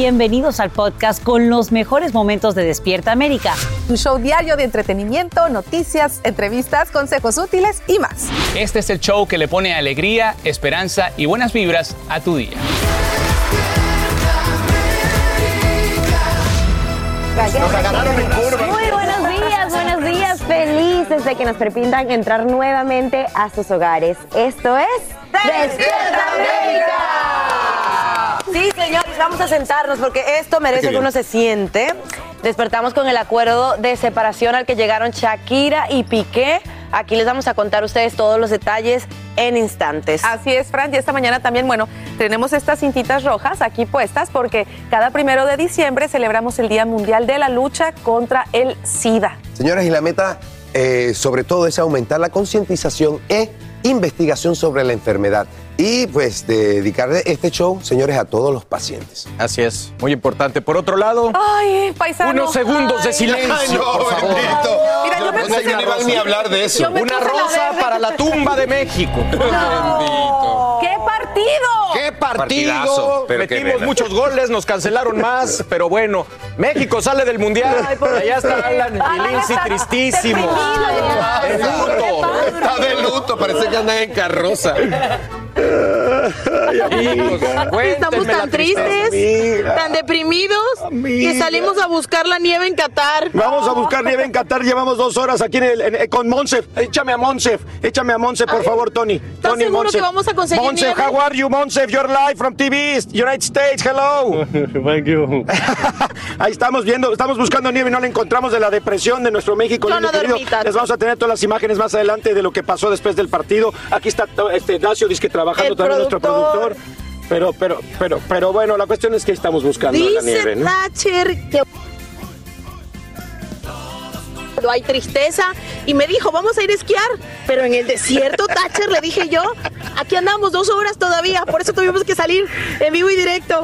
Bienvenidos al podcast con los mejores momentos de Despierta América. Tu show diario de entretenimiento, noticias, entrevistas, consejos útiles y más. Este es el show que le pone alegría, esperanza y buenas vibras a tu día. Nos agarraron en curva. Muy buenos días, buenos días. Felices de que nos permitan entrar nuevamente a sus hogares. Esto es Despierta América. Sí, señores, vamos a sentarnos porque esto merece que uno se siente. Despertamos con el acuerdo de separación al que llegaron Shakira y Piqué. Aquí les vamos a contar a ustedes todos los detalles en instantes. Así es, Fran. Y esta mañana también, bueno, tenemos estas cintitas rojas aquí puestas porque cada primero de diciembre celebramos el Día Mundial de la Lucha contra el SIDA. Señoras, y la meta eh, sobre todo es aumentar la concientización e investigación sobre la enfermedad y pues dedicarle este show, señores, a todos los pacientes. Así es, muy importante. Por otro lado, Ay, paisano. unos segundos de Ay. silencio, Ay, no, por favor. bendito. Mira, yo me No sé, puse- no iba ni a hablar de eso. Una la rosa para la tumba de México. Bendito. ¡Qué partido! ¡Qué partido! Pero Metimos muchos goles, nos cancelaron más, pero bueno, México sale del mundial. Allá está Alan y Lindsay deprimido. De luto. Está de luto, parece que anda en carroza. Amigos, Estamos tan tristes, tan deprimidos, que salimos a buscar la nieve en Qatar. Vamos a buscar nieve en Qatar. Llevamos dos horas aquí en el, en- con Monsef. Échame a Monsef. Échame a Monsef, por favor, Tony. Tony seguro Monsef. que vamos a conseguir Monsef, nieve? how are you, Monsef? You're live from TV, United States. Hello. Thank you. Ahí estamos viendo, estamos buscando nieve y no la encontramos de la depresión de nuestro México. Yo no dormí. Les vamos a tener todas las imágenes más adelante de lo que pasó después del partido. Aquí está este Dacio, dice que trabajando también nuestro productor. Pero, pero, pero, pero bueno, la cuestión es que estamos buscando la Dice nieve, ¿no? Thatcher que hay tristeza y me dijo, vamos a ir a esquiar, pero en el desierto, Thatcher, le dije yo, aquí andamos dos horas todavía, por eso tuvimos que salir en vivo y directo.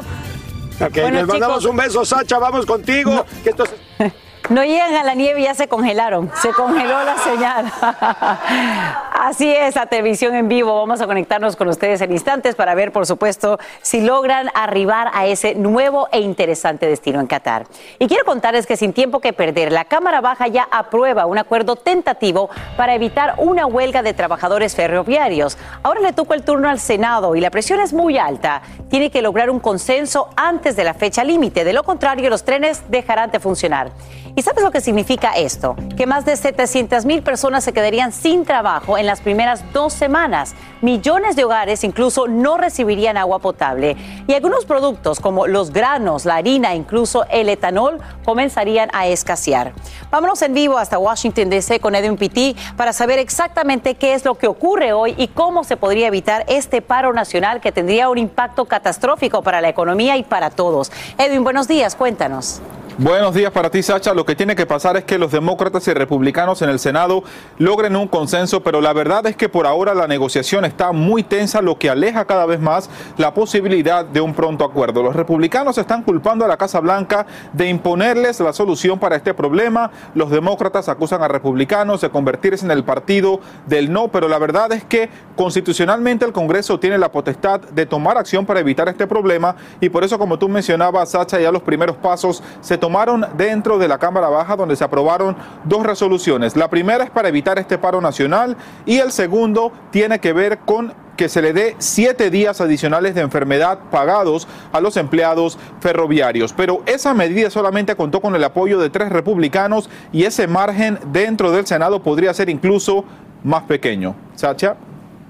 Ok, Bueno, les mandamos chicos. un beso, Sacha, vamos contigo. Que esto es- No llegan a la nieve ya se congelaron. Se congeló la señal. Así es, la televisión en vivo. Vamos a conectarnos con ustedes en instantes para ver, por supuesto, si logran arribar a ese nuevo e interesante destino en Qatar. Y quiero contarles que sin tiempo que perder, la Cámara Baja ya aprueba un acuerdo tentativo para evitar una huelga de trabajadores ferroviarios. Ahora le tocó el turno al Senado y la presión es muy alta. Tiene que lograr un consenso antes de la fecha límite. De lo contrario, los trenes dejarán de funcionar. ¿Y sabes lo que significa esto? Que más de 700 mil personas se quedarían sin trabajo en las primeras dos semanas. Millones de hogares incluso no recibirían agua potable y algunos productos como los granos, la harina, incluso el etanol comenzarían a escasear. Vámonos en vivo hasta Washington DC con Edwin Pitti para saber exactamente qué es lo que ocurre hoy y cómo se podría evitar este paro nacional que tendría un impacto catastrófico para la economía y para todos. Edwin, buenos días, cuéntanos. Buenos días para ti, Sacha. Lo que tiene que pasar es que los demócratas y republicanos en el Senado logren un consenso, pero la verdad es que por ahora la negociación está muy tensa, lo que aleja cada vez más la posibilidad de un pronto acuerdo. Los republicanos están culpando a la Casa Blanca de imponerles la solución para este problema. Los demócratas acusan a republicanos de convertirse en el partido del no, pero la verdad es que constitucionalmente el Congreso tiene la potestad de tomar acción para evitar este problema y por eso, como tú mencionabas, Sacha, ya los primeros pasos se tomaron dentro de la Cámara Baja donde se aprobaron dos resoluciones. La primera es para evitar este paro nacional y el segundo tiene que ver con que se le dé siete días adicionales de enfermedad pagados a los empleados ferroviarios. Pero esa medida solamente contó con el apoyo de tres republicanos y ese margen dentro del Senado podría ser incluso más pequeño. Sacha.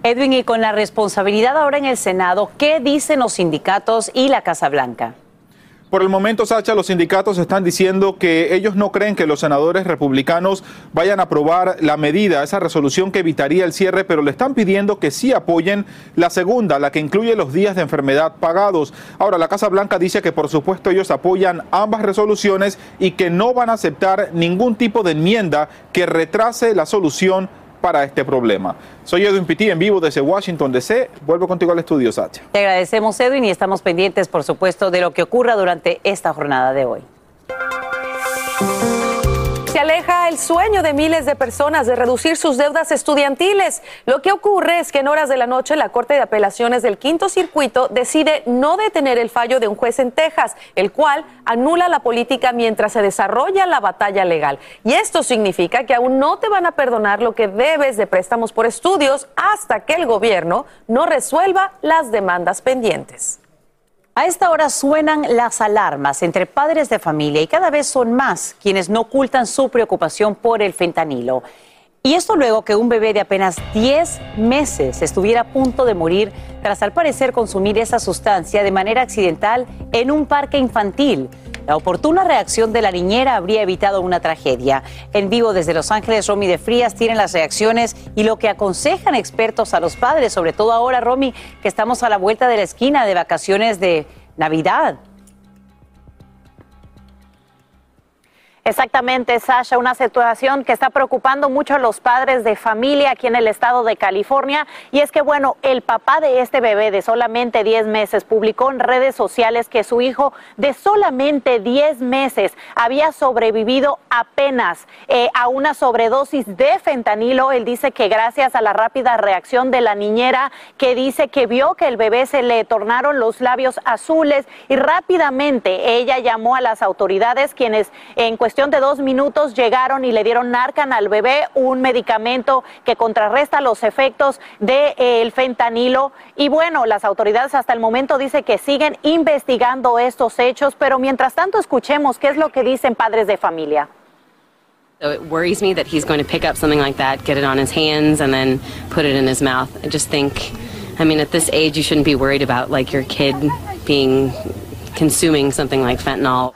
Edwin, y con la responsabilidad ahora en el Senado, ¿qué dicen los sindicatos y la Casa Blanca? Por el momento, Sacha, los sindicatos están diciendo que ellos no creen que los senadores republicanos vayan a aprobar la medida, esa resolución que evitaría el cierre, pero le están pidiendo que sí apoyen la segunda, la que incluye los días de enfermedad pagados. Ahora, la Casa Blanca dice que por supuesto ellos apoyan ambas resoluciones y que no van a aceptar ningún tipo de enmienda que retrase la solución para este problema. Soy Edwin Pitti en vivo desde Washington DC. Vuelvo contigo al estudio, Sacha. Te agradecemos, Edwin, y estamos pendientes, por supuesto, de lo que ocurra durante esta jornada de hoy. El sueño de miles de personas de reducir sus deudas estudiantiles. Lo que ocurre es que en horas de la noche la Corte de Apelaciones del Quinto Circuito decide no detener el fallo de un juez en Texas, el cual anula la política mientras se desarrolla la batalla legal. Y esto significa que aún no te van a perdonar lo que debes de préstamos por estudios hasta que el gobierno no resuelva las demandas pendientes. A esta hora suenan las alarmas entre padres de familia y cada vez son más quienes no ocultan su preocupación por el fentanilo. Y esto luego que un bebé de apenas 10 meses estuviera a punto de morir tras al parecer consumir esa sustancia de manera accidental en un parque infantil. La oportuna reacción de la niñera habría evitado una tragedia. En vivo desde Los Ángeles, Romy de Frías tiene las reacciones y lo que aconsejan expertos a los padres, sobre todo ahora, Romy, que estamos a la vuelta de la esquina de vacaciones de Navidad. Exactamente, Sasha, una situación que está preocupando mucho a los padres de familia aquí en el estado de California. Y es que, bueno, el papá de este bebé de solamente 10 meses publicó en redes sociales que su hijo de solamente 10 meses había sobrevivido apenas eh, a una sobredosis de fentanilo. Él dice que gracias a la rápida reacción de la niñera, que dice que vio que el bebé se le tornaron los labios azules y rápidamente ella llamó a las autoridades quienes en cuestión de dos minutos llegaron y le dieron Narcan al bebé, un medicamento que contrarresta los efectos del de, fentanilo. Y bueno, las autoridades hasta el momento dicen que siguen investigando estos hechos, pero mientras tanto escuchemos qué es lo que dicen padres de familia. So it worries me that he's going to pick up something like that, get it on his hands, and then put it in his mouth. I just think, I mean, at this age, you shouldn't be worried about like your kid being consuming something like fentanyl.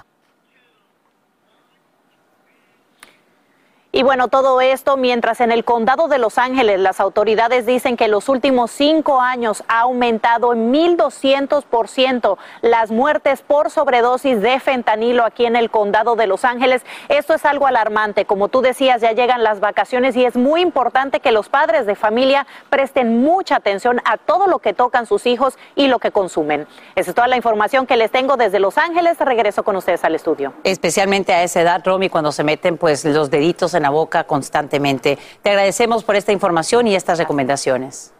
Y bueno, todo esto mientras en el condado de Los Ángeles las autoridades dicen que los últimos cinco años ha aumentado en 1.200% las muertes por sobredosis de fentanilo aquí en el condado de Los Ángeles. Esto es algo alarmante. Como tú decías, ya llegan las vacaciones y es muy importante que los padres de familia presten mucha atención a todo lo que tocan sus hijos y lo que consumen. Esa es toda la información que les tengo desde Los Ángeles. Regreso con ustedes al estudio. Especialmente a esa edad, Romy, cuando se meten pues los deditos en la boca constantemente. Te agradecemos por esta información y estas recomendaciones.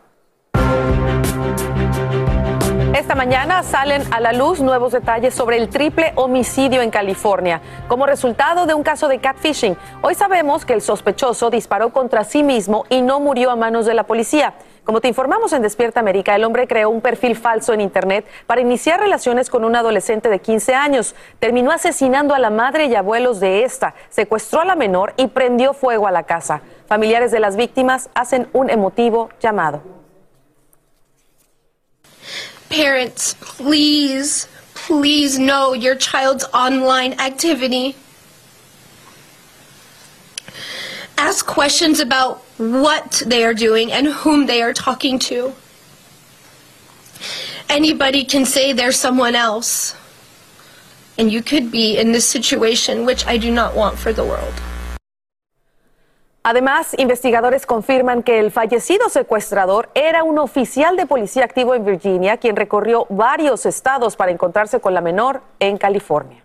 Esta mañana salen a la luz nuevos detalles sobre el triple homicidio en California. Como resultado de un caso de catfishing, hoy sabemos que el sospechoso disparó contra sí mismo y no murió a manos de la policía. Como te informamos en Despierta América, el hombre creó un perfil falso en Internet para iniciar relaciones con un adolescente de 15 años. Terminó asesinando a la madre y abuelos de esta, secuestró a la menor y prendió fuego a la casa. Familiares de las víctimas hacen un emotivo llamado. Parents, please, please know your child's online activity. Ask questions about what they are doing and whom they are talking to. Anybody can say they're someone else. And you could be in this situation, which I do not want for the world. Además, investigadores confirman que el fallecido secuestrador era un oficial de policía activo en Virginia, quien recorrió varios estados para encontrarse con la menor en California.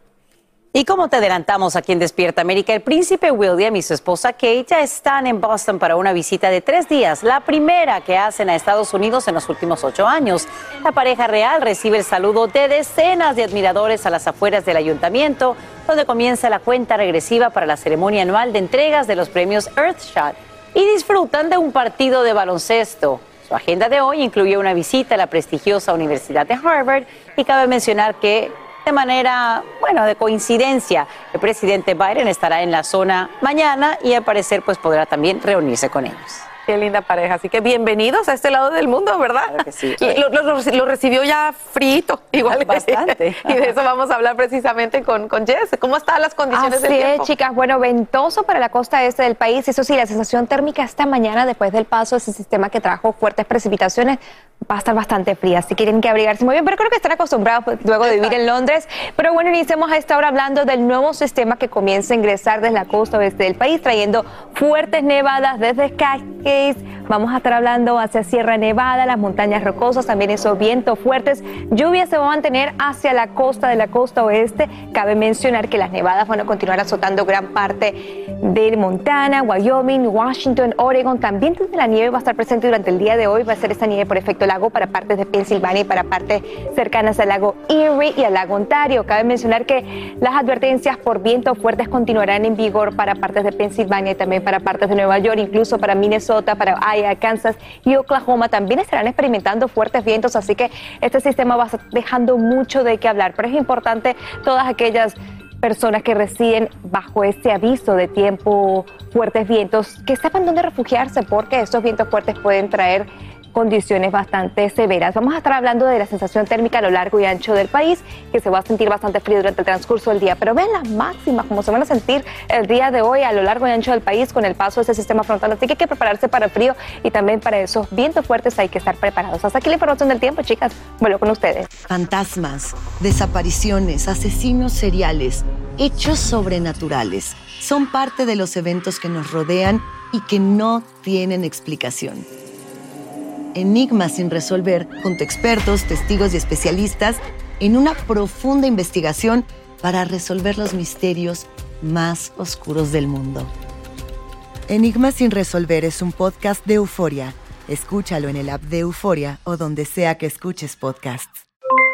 Y como te adelantamos aquí en Despierta América, el príncipe William y su esposa Kate ya están en Boston para una visita de tres días, la primera que hacen a Estados Unidos en los últimos ocho años. La pareja real recibe el saludo de decenas de admiradores a las afueras del ayuntamiento, donde comienza la cuenta regresiva para la ceremonia anual de entregas de los premios Earthshot y disfrutan de un partido de baloncesto. Su agenda de hoy incluye una visita a la prestigiosa Universidad de Harvard y cabe mencionar que de manera, bueno, de coincidencia, el presidente Biden estará en la zona mañana y al parecer pues podrá también reunirse con ellos. Qué linda pareja. Así que bienvenidos a este lado del mundo, ¿verdad? sí. Lo, lo- lo recibió ya frito, igual. Bastante. y de eso vamos a hablar precisamente con, con Jess. ¿Cómo están las condiciones Así del es, tiempo? chicas. Bueno, ventoso para la costa este del país. Eso sí, la sensación térmica esta mañana, después del paso de ese sistema que trajo fuertes precipitaciones, va a estar bastante fría. Así que tienen que abrigarse muy bien. Pero creo que están acostumbrados pues, luego de vivir en Londres. Pero bueno, iniciemos a esta hora hablando del nuevo sistema que comienza a ingresar desde la costa oeste del país, trayendo fuertes nevadas desde Vamos a estar hablando hacia Sierra Nevada, las montañas rocosas, también esos vientos fuertes. Lluvia se va a mantener hacia la costa de la costa oeste. Cabe mencionar que las nevadas van a continuar azotando gran parte de Montana, Wyoming, Washington, Oregon. También desde la nieve va a estar presente durante el día de hoy. Va a ser esta nieve por efecto lago para partes de Pensilvania y para partes cercanas al lago Erie y al lago Ontario. Cabe mencionar que las advertencias por vientos fuertes continuarán en vigor para partes de Pensilvania y también para partes de Nueva York, incluso para Minnesota, para Iowa, Kansas y Oklahoma. También estarán experimentando fuertes vientos, así que este sistema va dejando mucho de qué hablar. Pero es importante todas aquellas personas que residen bajo este aviso de tiempo, fuertes vientos, que sepan dónde refugiarse porque estos vientos fuertes pueden traer condiciones bastante severas. Vamos a estar hablando de la sensación térmica a lo largo y ancho del país, que se va a sentir bastante frío durante el transcurso del día. Pero vean las máximas, como se van a sentir el día de hoy a lo largo y ancho del país con el paso de este sistema frontal. Así que hay que prepararse para el frío y también para esos vientos fuertes hay que estar preparados. Hasta aquí la información del tiempo, chicas. Vuelvo con ustedes. Fantasmas, desapariciones, asesinos seriales, hechos sobrenaturales son parte de los eventos que nos rodean y que no tienen explicación. Enigmas sin resolver junto a expertos, testigos y especialistas en una profunda investigación para resolver los misterios más oscuros del mundo. Enigmas sin resolver es un podcast de Euforia. Escúchalo en el app de Euforia o donde sea que escuches podcasts.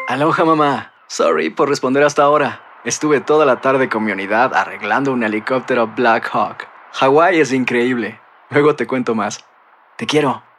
Aloha mamá. Sorry por responder hasta ahora. Estuve toda la tarde con mi unidad arreglando un helicóptero Black Hawk. Hawái es increíble. Luego te cuento más. Te quiero.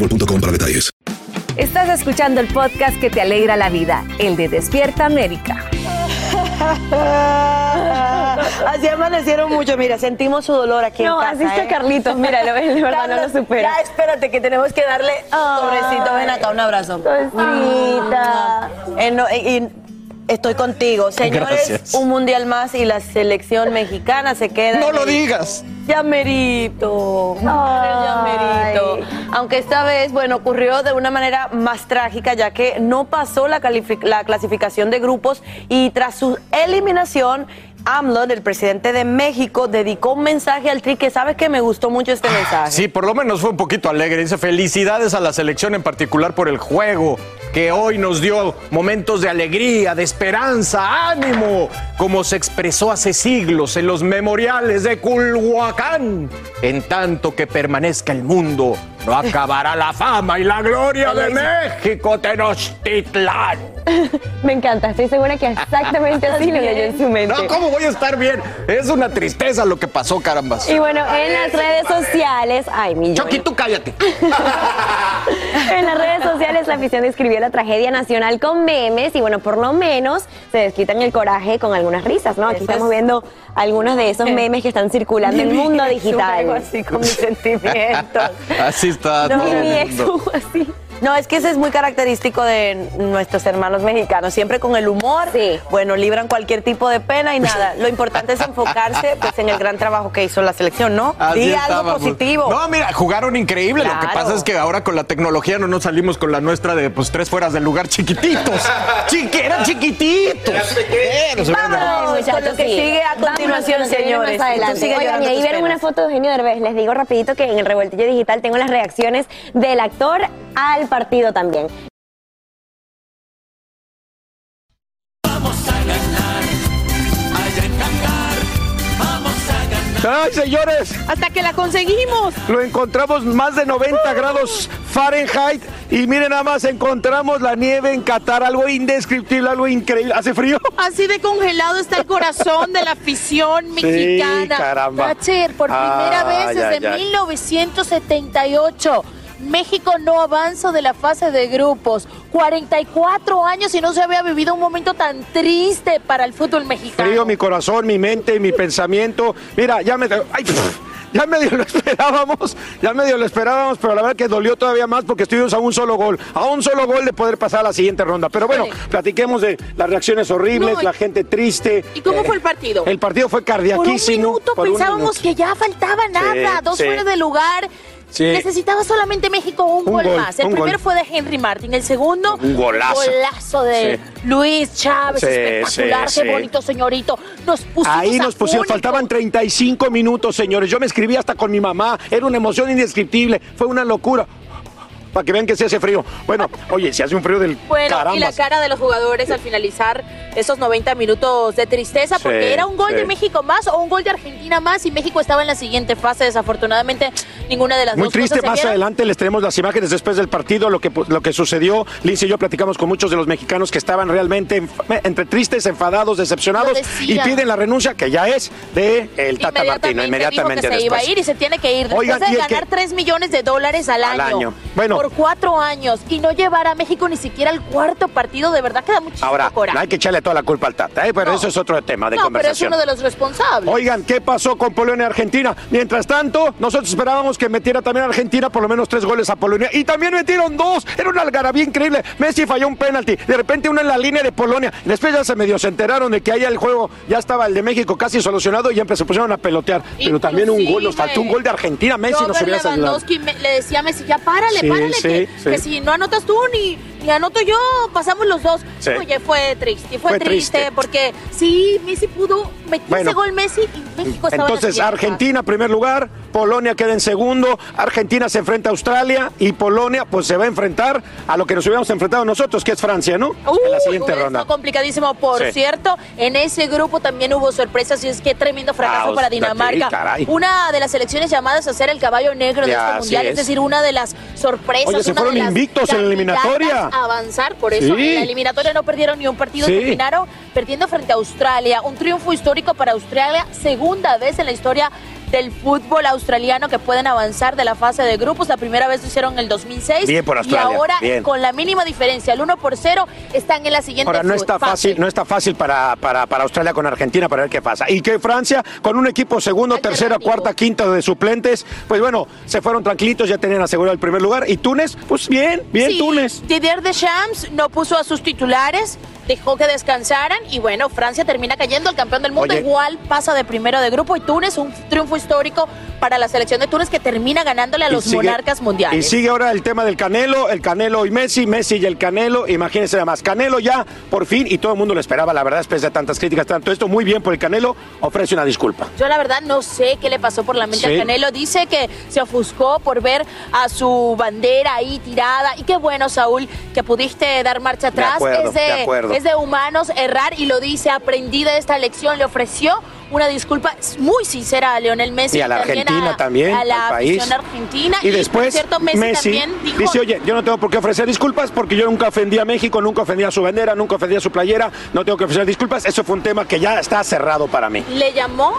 boostmobile.com para detalles. Estás escuchando el podcast que te alegra la vida, el de Despierta América. Así amanecieron mucho, mira, sentimos su dolor aquí No, en casa. así está ¿eh? Carlitos, míralo, él de verdad no lo supera. Ya, espérate, que tenemos que darle sobrecito. Ven acá, un abrazo. Cosita. Eh, no, eh, y estoy contigo. Señores, Gracias. un mundial más y la selección mexicana se queda. No lo digas. Ya merito. Ya merito. Aunque esta vez, bueno, ocurrió de una manera más trágica, ya que no pasó la clasificación de grupos y tras su eliminación, AMLO, el presidente de México, dedicó un mensaje al Tri que sabes que me gustó mucho este mensaje. Sí, por lo menos fue un poquito alegre. Dice felicidades a la selección en particular por el juego, que hoy nos dio momentos de alegría, de esperanza, ánimo, como se expresó hace siglos en los memoriales de Culhuacán. En tanto que permanezca el mundo, no acabará la fama y la gloria de México, Tenochtitlán. Me encanta, estoy segura que exactamente así lo leyó en su mente. No, ¿cómo voy a estar bien? Es una tristeza lo que pasó, carambas. Y bueno, en las redes sociales, ay, mi Chucky, tú cállate. En las redes sociales la afición describió la tragedia nacional con memes y bueno, por lo menos se desquitan el coraje con algunas risas, ¿no? Aquí Eso estamos es- viendo algunos de esos memes que están circulando en el mundo digital. así con mis sentimientos. Así está No, todo el ni mundo. así. No, es que ese es muy característico de nuestros hermanos mexicanos. Siempre con el humor, bueno, libran cualquier tipo de pena y nada. Lo importante es enfocarse pues, en el gran trabajo que hizo la selección, ¿no? Así Di algo positivo. No, mira, jugaron increíble. Lo que pasa es que ahora con la tecnología no nos salimos con la nuestra de pues tres fueras del lugar chiquititos. Chiqui, eran chiquititos. Eh, con lo que Sí. sigue a continuación, que señores. Más adelante. Oigan, y ahí vieron una foto de Eugenio Derbez. Les digo rapidito que en el revoltillo digital tengo las reacciones del actor al partido también. ¡Ay, señores! Hasta que la conseguimos. Lo encontramos más de 90 grados Fahrenheit y miren nada más, encontramos la nieve en Qatar, algo indescriptible, algo increíble. ¿Hace frío? Así de congelado está el corazón de la afición Sí, mexicana. caramba. Thatcher, por primera vez desde ay, ay. 1978. México no avanza de la fase de grupos. 44 años y no se había vivido un momento tan triste para el fútbol mexicano. Frío mi corazón, mi mente, mi pensamiento. Mira, ya me... Ay, ya medio lo esperábamos, ya medio lo esperábamos, pero la verdad que dolió todavía más porque estuvimos a un solo gol, a un solo gol de poder pasar a la siguiente ronda. Pero bueno, platiquemos de las reacciones horribles, No, y- la gente triste. ¿Y cómo Eh, fue el partido? El partido fue Por un cardiaquísimo. minuto por un pensábamos minuto. que ya faltaba nada, dos sí. fuera de lugar. Sí. Necesitaba solamente México un, Un gol, gol, más. El primero fue de Henry Martin, el segundo Un golazo. golazo de Sí. Luis Chávez, Sí, espectacular, qué bonito señorito. Nos Ahí nos pusieron, faltaban 35 minutos, señores. Yo me escribí hasta con mi mamá. Era una emoción indescriptible. Fue una locura. Para que vean que se hace frío. Bueno, oye, se hace un frío del Bueno, y la cara de los jugadores al finalizar esos 90 minutos de tristeza, Sí, porque era un gol sí. de México más o un gol de Argentina más, y México estaba en la siguiente fase. Desafortunadamente, ninguna de las Muy dos triste, cosas se más adelante les tenemos las imágenes después del partido, lo que, lo que sucedió. Lince y yo platicamos con muchos de los mexicanos que estaban realmente entre tristes, enfadados, decepcionados y piden la renuncia, que ya es de el Tata Martino, inmediatamente dijo que se iba a después. ir y se tiene que ir después Oigan, de ganar que- 3 millones de dólares al Al año, año. Bueno. Por cuatro años y no llevar a México ni siquiera al cuarto partido, de verdad que da muchísimo Ahora, coraje. no hay que echarle toda la culpa al Tata, ¿eh? pero eso es otro tema de no, pero es uno de los responsables. Oigan, ¿qué pasó con Polonia y Argentina? Mientras tanto, nosotros esperábamos que metiera también a Argentina por lo menos tres goles a Polonia. Y también metieron dos. Era una algarabía increíble. Messi falló un penalti. De repente uno en la línea de Polonia. Después ya se medio se enteraron de que ahí el juego ya estaba el de México casi solucionado y ya se pusieron a pelotear. Pero también un gol, nos faltó un gol de Argentina. Messi nos hubiera saludado. Me- le decía a Messi, ya párale, Sí, párale, sí, que, sí. que si no anotas tú ni, y anoto yo, pasamos los dos. Sí. Oye, fue triste, fue, Fue triste, triste. porque sí, Messi pudo meter Bueno. ese gol Messi y México estaba Entonces. Argentina, primer lugar, Polonia queda en segundo, Argentina se enfrenta a Australia y Polonia, pues se va a enfrentar a lo que nos hubiéramos enfrentado nosotros, que es Francia, ¿no? en la siguiente ronda. complicadísimo, por Sí. cierto. En ese grupo también hubo sorpresas y es que tremendo fracaso Ah, para Dinamarca. caray. Una de las selecciones llamadas a ser el caballo negro de Ya, este así mundial, es. es. decir, una de las sorpresas. Oye, se una fueron de las invictos en la eliminatoria. Avanzar, por eso Sí. en la eliminatoria no perdieron ni un partido, Sí. terminaron perdiendo frente a Australia. Un triunfo histórico para Australia, segunda vez en la historia del fútbol australiano que pueden avanzar de la fase de grupos. La primera vez lo hicieron en el 2006. Bien por Australia, Y ahora, bien. con la mínima diferencia, el 1 por 0, están en la siguiente Ahora no está fase. fácil, no está fácil para, para, para Australia con Argentina para ver qué pasa. Y que Francia, con un equipo segundo, tercera, cuarta, quinta de suplentes, pues bueno, se fueron tranquilitos, ya tenían asegurado el primer lugar. Y Túnez, pues bien, bien Sí, Túnez. Didier Deschamps no puso a sus titulares, dejó que descansaran y bueno, Francia termina cayendo, el campeón del mundo Oye. igual pasa de primero de grupo y Túnez, un triunfo histórico para la selección de Túnez que termina ganándole a Y los sigue- monarcas Y mundiales. sigue ahora el tema del Canelo, el Canelo y Messi, Messi y el Canelo, imagínense nada más. Canelo ya, por fin, y todo el mundo lo esperaba, la verdad, después de tantas críticas, tanto esto, muy bien por el Canelo, ofrece una disculpa. Yo la verdad no sé qué le pasó por la mente Sí. a Canelo. Dice que se ofuscó por ver a su bandera ahí tirada. Y qué bueno, Saúl, que pudiste dar marcha atrás. acuerdo, es, de, de acuerdo. es de humanos errar y lo dice. Aprendí de esta lección. Le ofreció una disculpa muy sincera a Leonel Messi. Y a la Argentina también, A la al país. argentina. Y por después cierto, Messi, Messi, también dijo... dice, oye, yo no tengo por qué ofrecer disculpas porque yo nunca ofendí a México, nunca ofendí a su bandera, nunca ofendí a su playera, no tengo que ofrecer disculpas. Eso fue un tema que ya está cerrado para mí. le llamó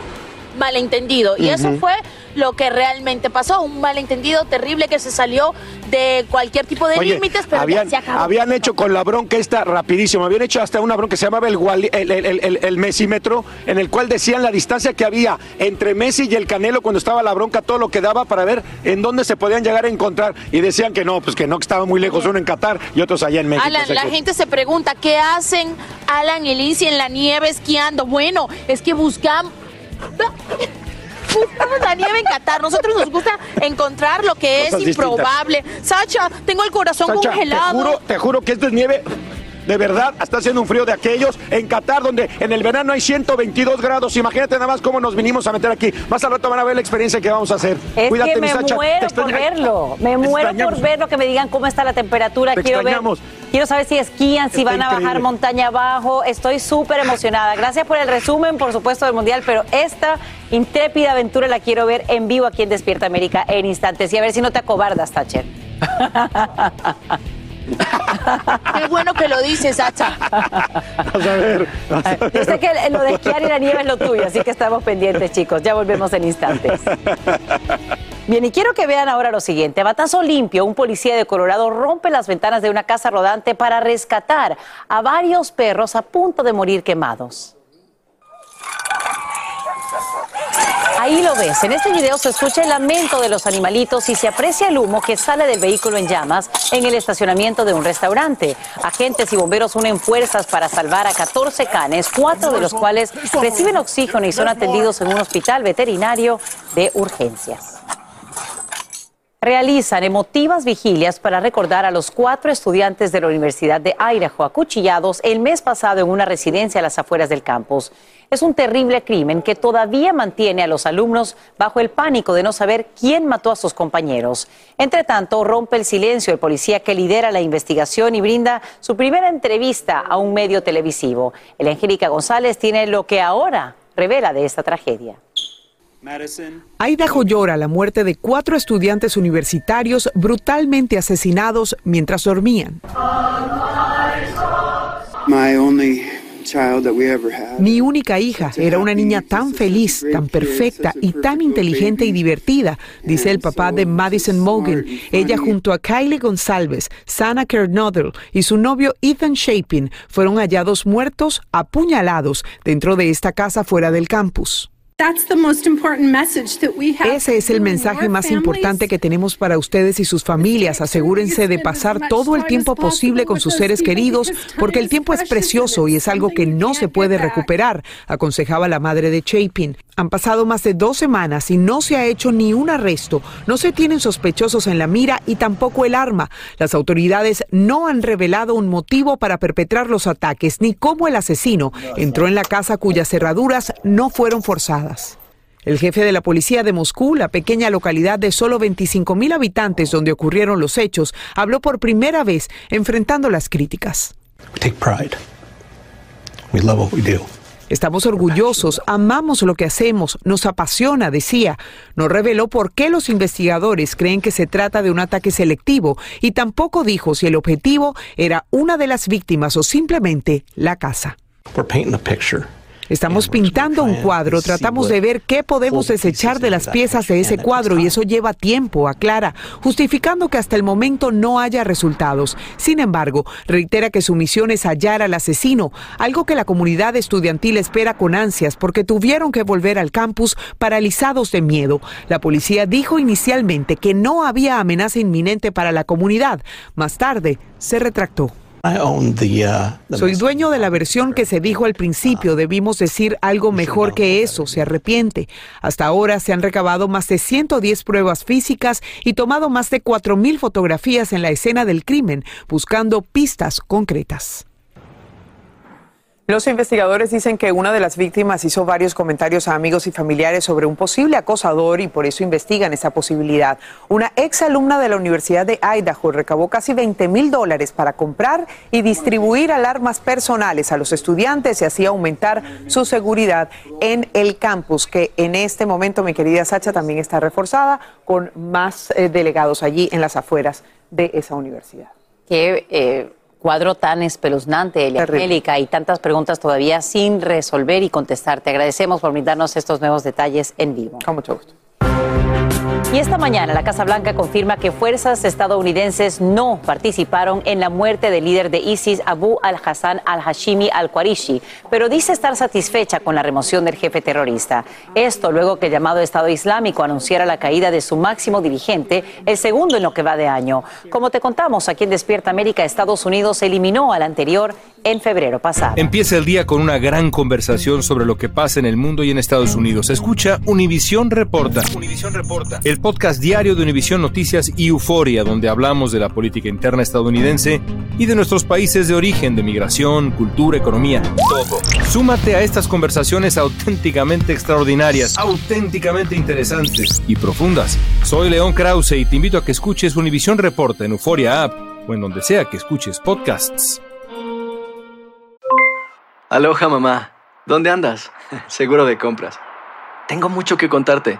malentendido. Y eso fue lo que realmente pasó, un malentendido terrible que se salió de cualquier tipo de Oye, límites, pero ya habían, se acabó. habían hecho con la bronca esta rapidísimo, habían hecho hasta una bronca que se llamaba el, el, mesímetro, en el cual decían la distancia que había entre Messi y el Canelo cuando estaba la bronca, todo lo que daba para ver en dónde se podían llegar a encontrar. Y decían que no, pues que no, que estaba muy lejos, uno en Qatar y otros allá en México. Alan, O sea la que- gente se pregunta, ¿qué hacen Alan y Lindsay en la nieve esquiando? Bueno, es que buscamos... Buscamos la nieve en Qatar. Nosotros nos gusta encontrar lo que es Cosas distintas. improbable. Sacha, tengo el corazón Sacha, congelado. Te juro, te juro que esto es nieve. De verdad, está haciendo un frío de aquellos en Qatar, donde en el verano hay 122 grados. Imagínate nada más cómo nos vinimos a meter aquí. Más al rato van a ver la experiencia que vamos a hacer. Es Cuídate, que me Sacha. muero por verlo. Me muero por verlo, que me digan cómo está la temperatura. Te quiero ver. Quiero saber si esquían, si Está van a bajar montaña abajo. Estoy súper emocionada. Gracias por el resumen, por supuesto, del Mundial, pero esta intrépida aventura la quiero ver en vivo aquí en Despierta América en instantes. Y a ver si no te acobardas, Thatcher. Qué bueno que lo dices, Sacha. Vas a ver. vas a ver. Yo sé que lo de esquiar y la nieve es lo tuyo, así que estamos pendientes, chicos. Ya volvemos en instantes. Bien, y quiero que vean ahora lo siguiente. A Batazo limpio, un policía de Colorado rompe las ventanas de una casa rodante para rescatar a varios perros a punto de morir quemados. Ahí lo ves. En este video se escucha el lamento de los animalitos y se aprecia el humo que sale del vehículo en llamas en el estacionamiento de un restaurante. Agentes y bomberos unen fuerzas para salvar a 14 canes, cuatro de los cuales reciben oxígeno y son atendidos en un hospital veterinario de urgencias realizan emotivas vigilias para recordar a los cuatro estudiantes de la Universidad de Idaho acuchillados el mes pasado en una residencia a las afueras del campus. Es un terrible crimen que todavía mantiene a los alumnos bajo el pánico de no saber quién mató a sus compañeros. Entre tanto, rompe el silencio el policía que lidera la investigación y brinda su primera entrevista a un medio televisivo. El Angélica González tiene lo que ahora revela de esta tragedia. Idaho llora la muerte de cuatro estudiantes universitarios brutalmente asesinados mientras dormían. My only Mi única hija era una niña tan feliz, tan perfecta y tan inteligente y divertida, dice el papá de Madison Mogan. Ella junto a Kylie González, Sana Kernodle y su novio Ethan Shapin fueron hallados muertos, apuñalados, dentro de esta casa fuera del campus. Ese es el mensaje más importante que tenemos para ustedes y sus familias. Asegúrense de pasar todo el tiempo posible con sus seres queridos, porque el tiempo es precioso y es algo que no se puede recuperar, aconsejaba la madre de Chapin. Han pasado más de dos semanas y no se ha hecho ni un arresto, no se tienen sospechosos en la mira y tampoco el arma. Las autoridades no han revelado un motivo para perpetrar los ataques ni cómo el asesino entró en la casa cuyas cerraduras no fueron forzadas. El jefe de la policía de Moscú, la pequeña localidad de solo 25 mil habitantes donde ocurrieron los hechos, habló por primera vez enfrentando las críticas. Estamos orgullosos, amamos lo que hacemos, nos apasiona, decía. No reveló por qué los investigadores creen que se trata de un ataque selectivo y tampoco dijo si el objetivo era una de las víctimas o simplemente la casa. Estamos pintando un cuadro, tratamos de ver qué podemos desechar de las piezas de ese cuadro y eso lleva tiempo, aclara, justificando que hasta el momento no haya resultados. Sin embargo, reitera que su misión es hallar al asesino, algo que la comunidad estudiantil espera con ansias porque tuvieron que volver al campus paralizados de miedo. La policía dijo inicialmente que no había amenaza inminente para la comunidad. Más tarde, se retractó. Soy dueño de la versión que se dijo al principio. Debimos decir algo mejor que eso. Se arrepiente. Hasta ahora se han recabado más de 110 pruebas físicas y tomado más de 4.000 fotografías en la escena del crimen, buscando pistas concretas. Los investigadores dicen que una de las víctimas hizo varios comentarios a amigos y familiares sobre un posible acosador y por eso investigan esa posibilidad. Una ex alumna de la Universidad de Idaho recabó casi 20 mil dólares para comprar y distribuir alarmas personales a los estudiantes y así aumentar su seguridad en el campus, que en este momento, mi querida Sacha, también está reforzada con más eh, delegados allí en las afueras de esa universidad. Que, eh cuadro tan espeluznante, Angélica, y tantas preguntas todavía sin resolver y contestar. Te agradecemos por brindarnos estos nuevos detalles en vivo. Con mucho gusto. Y esta mañana la Casa Blanca confirma que fuerzas estadounidenses no participaron en la muerte del líder de ISIS, Abu al-Hassan al-Hashimi al-Qarishi, pero dice estar satisfecha con la remoción del jefe terrorista. Esto luego que el llamado Estado Islámico anunciara la caída de su máximo dirigente, el segundo en lo que va de año. Como te contamos, aquí en Despierta América, Estados Unidos eliminó al anterior en febrero pasado. Empieza el día con una gran conversación sobre lo que pasa en el mundo y en Estados Unidos. Escucha Univisión Reporta. El podcast diario de Univisión Noticias y Euforia, donde hablamos de la política interna estadounidense y de nuestros países de origen, de migración, cultura, economía, todo. Súmate a estas conversaciones auténticamente extraordinarias, auténticamente interesantes y profundas. Soy León Krause y te invito a que escuches Univisión Reporta en Euforia App o en donde sea que escuches podcasts. Aloha mamá, ¿dónde andas? Seguro de compras. Tengo mucho que contarte.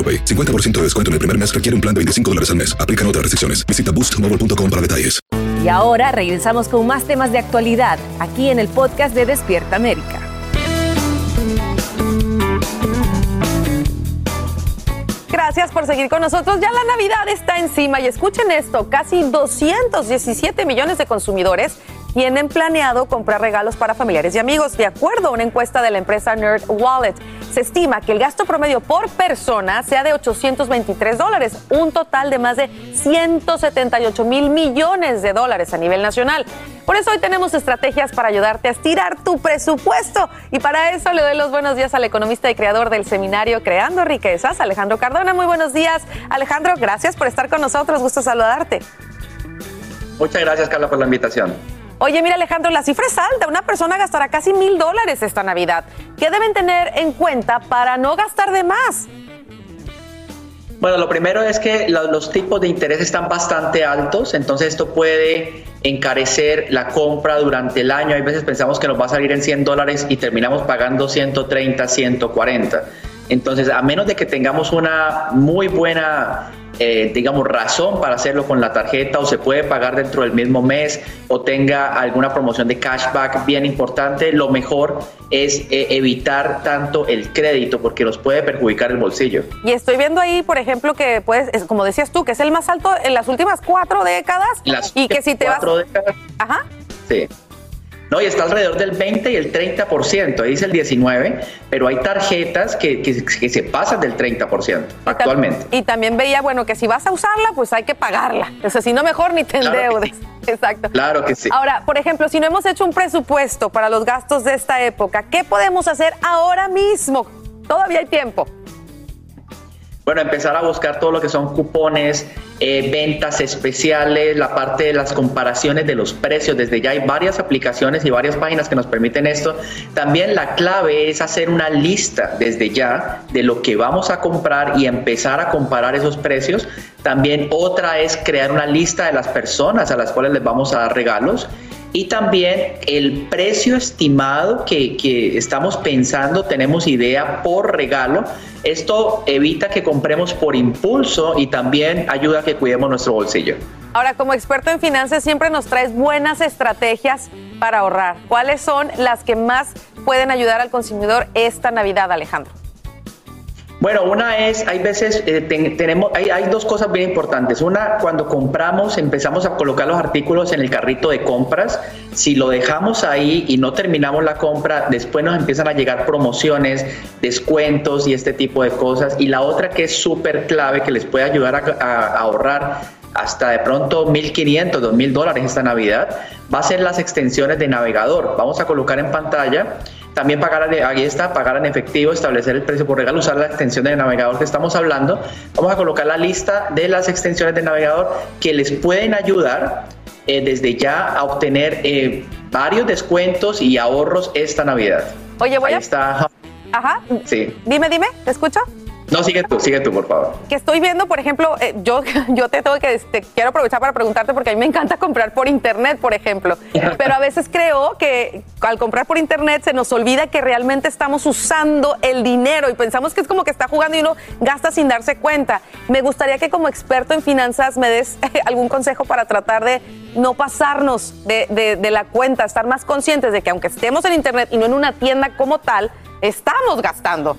AroPay. 50% de descuento en el primer mes requiere un plan de 25 dólares al mes. Aplican otras restricciones. Visita boostmobile.com para detalles. Y ahora regresamos con más temas de actualidad aquí en el podcast de Despierta América. Gracias por seguir con nosotros. Ya la Navidad está encima y escuchen esto, casi 217 millones de consumidores tienen planeado comprar regalos para familiares y amigos. De acuerdo a una encuesta de la empresa Nerd Wallet, se estima que el gasto promedio por persona sea de 823 dólares, un total de más de 178 mil millones de dólares a nivel nacional. Por eso hoy tenemos estrategias para ayudarte a estirar tu presupuesto. Y para eso le doy los buenos días al economista y creador del seminario Creando Riquezas, Alejandro Cardona. Muy buenos días, Alejandro. Gracias por estar con nosotros. Gusto saludarte. Muchas gracias, Carla, por la invitación. Oye, mira Alejandro, la cifra es alta. Una persona gastará casi mil dólares esta Navidad. ¿Qué deben tener en cuenta para no gastar de más? Bueno, lo primero es que lo- los tipos de interés están bastante altos, entonces esto puede encarecer la compra durante el año. Hay veces pensamos que nos va a salir en 100 dólares y terminamos pagando 130, 140. Entonces, a menos de que tengamos una muy buena, eh, digamos, razón para hacerlo con la tarjeta o se puede pagar dentro del mismo mes o tenga alguna promoción de cashback bien importante, lo mejor es eh, evitar tanto el crédito porque nos puede perjudicar el bolsillo. Y estoy viendo ahí, por ejemplo, que puedes, es como decías tú, que es el más alto en las últimas cuatro décadas. Las y que si te vas. décadas. Ajá. Sí. No, y está alrededor del 20 y el 30%, ahí dice el 19, pero hay tarjetas que, que- que se pasan del 30% actualmente. Y también veía, bueno, que si vas a usarla, pues hay que pagarla. O sea, si no, mejor ni te Claro endeudes. Exacto. Claro que sí. Ahora, por ejemplo, si no hemos hecho un presupuesto para los gastos de esta época, ¿qué podemos hacer ahora mismo? Todavía hay tiempo. Bueno, empezar a buscar todo lo que son cupones, eh, ventas especiales, la parte de las comparaciones de los precios. Desde ya hay varias aplicaciones y varias páginas que nos permiten esto. También la clave es hacer una lista desde ya de lo que vamos a comprar y empezar a comparar esos precios. También otra es crear una lista de las personas a las cuales les vamos a dar regalos. Y también el precio estimado que, que estamos pensando, tenemos idea por regalo. Esto evita que compremos por impulso y también ayuda a que cuidemos nuestro bolsillo. Ahora, como experto en finanzas, siempre nos traes buenas estrategias para ahorrar. ¿Cuáles son las que más pueden ayudar al consumidor esta Navidad, Alejandro? Bueno, una es, hay veces, eh, ten- tenemos, hay, dos cosas bien importantes. Una, cuando compramos, empezamos a colocar los artículos en el carrito de compras. Si lo dejamos ahí y no terminamos la compra, después nos empiezan a llegar promociones, descuentos y este tipo de cosas. Y la otra que es súper clave, que les puede ayudar a, a- a ahorrar hasta de pronto 1.500, 2.000 dólares esta Navidad, va a ser las extensiones de navegador. Vamos a colocar en pantalla también pagar, ahí está, pagar en efectivo, establecer el precio por regalo, usar la extensión de navegador que estamos hablando. Vamos a colocar la lista de las extensiones de navegador que les pueden ayudar eh, desde ya a obtener eh, varios descuentos y ahorros esta Navidad. Oye, voy Ahí a... está. Ajá. Sí. Dime, dime, ¿te escucho? No, sigue tú, sigue tú, por favor. que estoy viendo, por ejemplo, eh, yo, yo te tengo que, este, quiero aprovechar para preguntarte porque a mí me encanta comprar por internet, por ejemplo, pero a veces creo que al comprar por internet se nos olvida que realmente estamos usando el dinero y pensamos que es como que está jugando y uno gasta sin darse cuenta. Me gustaría que como experto en finanzas me des algún consejo para tratar de no pasarnos de, de- de la cuenta, estar más conscientes de que aunque estemos en internet y no en una tienda como tal, estamos gastando.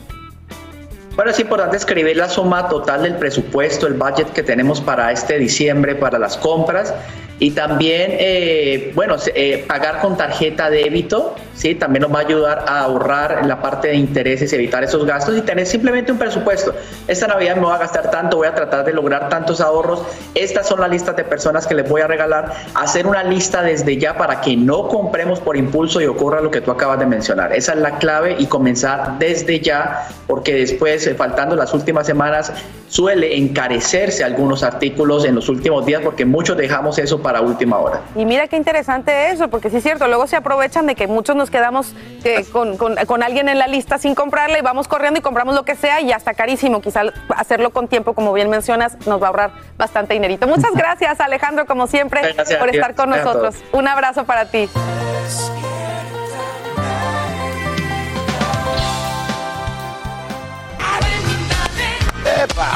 Bueno, es importante escribir la suma total del presupuesto, el budget que tenemos para este diciembre, para las compras. Y también, eh, bueno, eh, pagar con tarjeta débito, ¿sí? También nos va a ayudar a ahorrar la parte de intereses, evitar esos gastos y tener simplemente un presupuesto. Esta Navidad me voy a gastar tanto, voy a tratar de lograr tantos ahorros. Estas son las listas de personas que les voy a regalar. Hacer una lista desde ya para que no compremos por impulso y ocurra lo que tú acabas de mencionar. Esa es la clave y comenzar desde ya, porque después, eh, faltando las últimas semanas, suele encarecerse algunos artículos en los últimos días porque muchos dejamos eso para última hora. Y mira qué interesante eso, porque sí es cierto, luego se aprovechan de que muchos nos quedamos eh, con, con- con alguien en la lista sin comprarla y vamos corriendo y compramos lo que sea y ya está carísimo. Quizá hacerlo con tiempo, como bien mencionas, nos va a ahorrar bastante dinerito. Muchas gracias, Alejandro, como siempre, Gracias por estar con nosotros. Un abrazo para ti.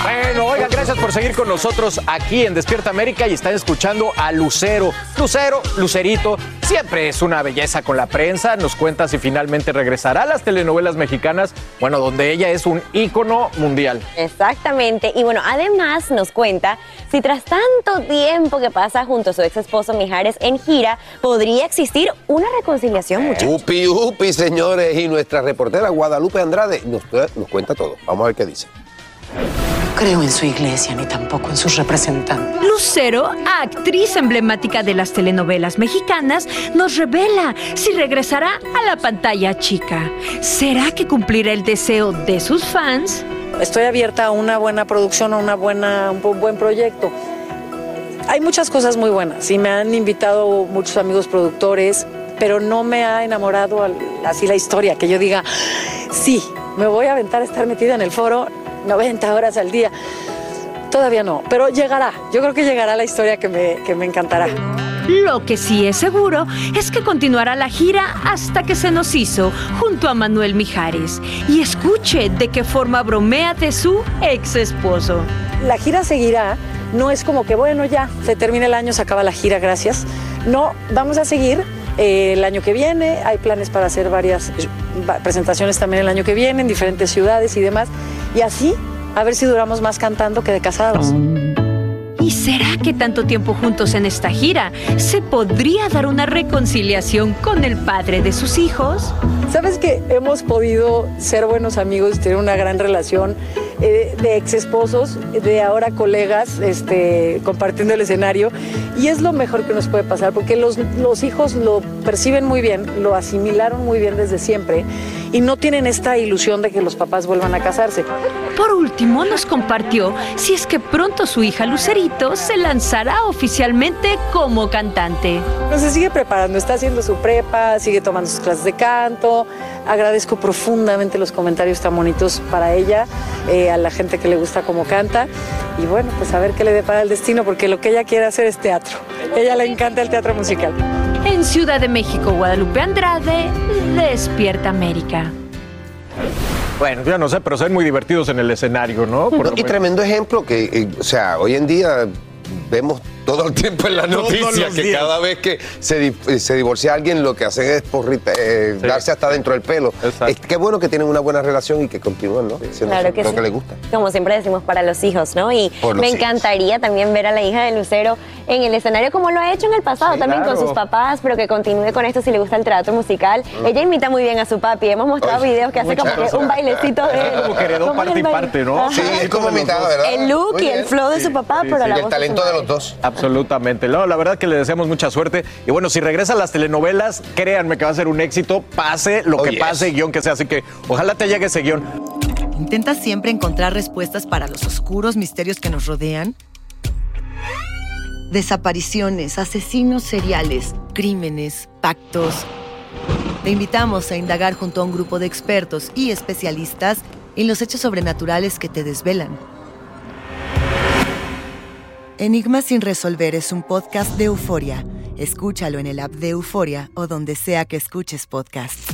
Bueno, oigan, gracias por seguir con nosotros aquí en Despierta América y están escuchando a Lucero. Lucero, Lucerito, siempre es una belleza con la prensa. Nos cuenta si finalmente regresará a las telenovelas mexicanas, bueno, donde ella es un ícono mundial. Exactamente. Y bueno, además nos cuenta si tras tanto tiempo que pasa junto a su ex esposo Mijares en gira, podría existir una reconciliación, muchachos. Upi, upi, señores. Y nuestra reportera Guadalupe Andrade nos, nos cuenta todo. Vamos a ver qué dice. Creo en su iglesia ni tampoco en sus representantes. Lucero, actriz emblemática de las telenovelas mexicanas, nos revela si regresará a la pantalla chica. ¿Será que cumplirá el deseo de sus fans? Estoy abierta a una buena producción, a una buena, un bu- buen proyecto. Hay muchas cosas muy buenas y me han invitado muchos amigos productores, pero no me ha enamorado así la historia, que yo diga, sí, me voy a aventar a estar metida en el foro 90 horas al día. Todavía no, pero llegará. Yo creo que llegará la historia que me, que me encantará. Lo que sí es seguro es que continuará la gira hasta que se nos hizo junto a Manuel Mijares. Y escuche de qué forma bromea de su ex esposo. La gira seguirá, no es como que, bueno, ya, se termina el año, se acaba la gira, gracias. No, vamos a seguir el año que viene, hay planes para hacer varias va- presentaciones también el año que viene en diferentes ciudades y demás. Y así, a ver si duramos más cantando que de casados. ¿Y será que tanto tiempo juntos en esta gira se podría dar una reconciliación con el padre de sus hijos? ¿Sabes que hemos podido ser buenos amigos, tener una gran relación eh, de ex esposos, de ahora colegas, este, compartiendo el escenario? Y es lo mejor que nos puede pasar, porque los, los hijos lo perciben muy bien, lo asimilaron muy bien desde siempre y no tienen esta ilusión de que los papás vuelvan a casarse. Por último, nos compartió si es que pronto su hija Lucerito se lanzará oficialmente como cantante. No se sigue preparando, está haciendo su prepa, sigue tomando sus clases de canto. Agradezco profundamente los comentarios tan bonitos para ella, eh, a la gente que le gusta cómo canta. Y bueno, pues a ver qué le depara el destino, porque lo que ella quiere hacer es teatro. Ella le encanta el teatro musical. En Ciudad de México, Guadalupe Andrade, Despierta América. Bueno, yo no sé, pero son muy divertidos en el escenario, ¿no? Por Y tremendo ejemplo que, eh, o sea, hoy en día vemos todo el tiempo en la Todos noticia los que días. cada vez que se, eh, se divorcia alguien lo que hacen es porrita- eh, darse hasta dentro del pelo. Es, qué bueno que tienen una buena relación y que continúan, ¿no? Claro que lo sí. que les gusta. Como siempre decimos, para los hijos, ¿no? Y me hijos. encantaría también ver a la hija de Lucero en el escenario, como lo ha hecho en el pasado, Sí, también con sus papás, pero que continúe con esto si le gusta el teatro musical. Ella imita muy bien a su papi. Hemos mostrado videos que hace como que un bailecito de él. Como que heredó ¿Cómo es parte el y parte, ¿no? Ajá. Sí, es como mitad, ¿verdad? El look y el flow de su papá, pero la Y el voz su talento de los dos. Absolutamente. No, la verdad que le deseamos mucha suerte. Y bueno, si regresa a las telenovelas, créanme que va a ser un éxito, pase lo Oh, que yes. pase, guion que sea. Así que ojalá te llegue ese guion. ¿Intentas siempre encontrar respuestas para los oscuros misterios que nos rodean? Desapariciones, asesinos seriales, crímenes, pactos. Te invitamos a indagar junto a un grupo de expertos y especialistas en los hechos sobrenaturales que te desvelan. Enigma sin resolver es un podcast de euforia. Escúchalo en el app de Euforia o donde sea que escuches podcast.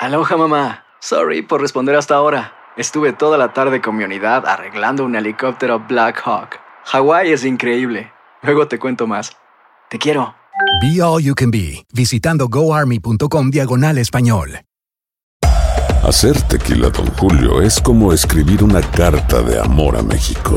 Aloha mamá. Sorry por responder hasta ahora. Estuve toda la tarde con mi unidad arreglando un helicóptero Black Hawk. Hawái es increíble. Luego te cuento más. Te quiero. Be All You Can Be, visitando goarmy.com diagonal español. Hacer tequila, Don Julio, es como escribir una carta de amor a México.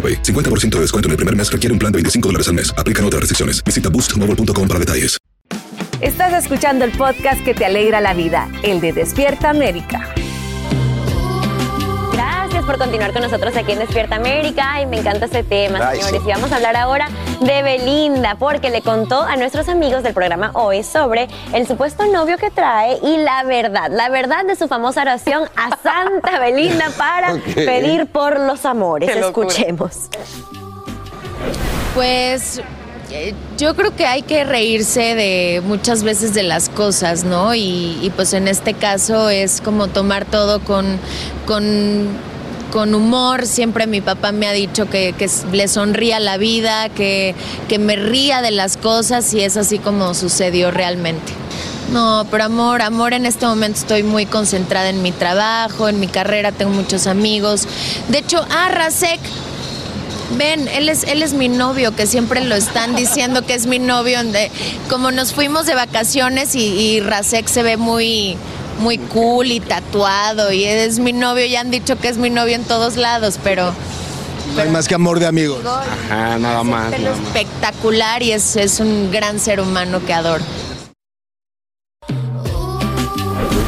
AroPay. 50% de descuento en el primer mes requiere un plan de 25 dólares al mes. Aplican otras restricciones. Visita boostmobile.com para detalles. Estás escuchando el podcast que te alegra la vida, el de Despierta América. Gracias por continuar con nosotros aquí en Despierta América y me encanta este tema, Ay, señores. sí. Y vamos a hablar ahora de Belinda porque le contó a nuestros amigos del programa hoy sobre el supuesto novio que trae y la verdad, la verdad de su famosa oración a Santa Belinda para pedir por los amores. Escuchemos. Pues eh, yo creo que hay que reírse de muchas veces de las cosas, ¿no? Y, y, pues en este caso es como tomar todo con, con, con humor. Siempre mi papá me ha dicho que, que le sonría la vida, que, que me ría de las cosas y es así como sucedió realmente. No, pero amor, amor, en este momento estoy muy concentrada en mi trabajo, en mi carrera, tengo muchos amigos. De hecho, ah, Rasek, Ven, él es, él es mi novio, que siempre lo están diciendo que es mi novio. como nos fuimos de vacaciones y, y Rasek se ve muy, muy cool y tatuado y es mi novio, ya han dicho que es mi novio en todos lados, pero No hay más que amor de amigos. Ajá, nada más. es espectacular y es, es un gran ser humano que adoro.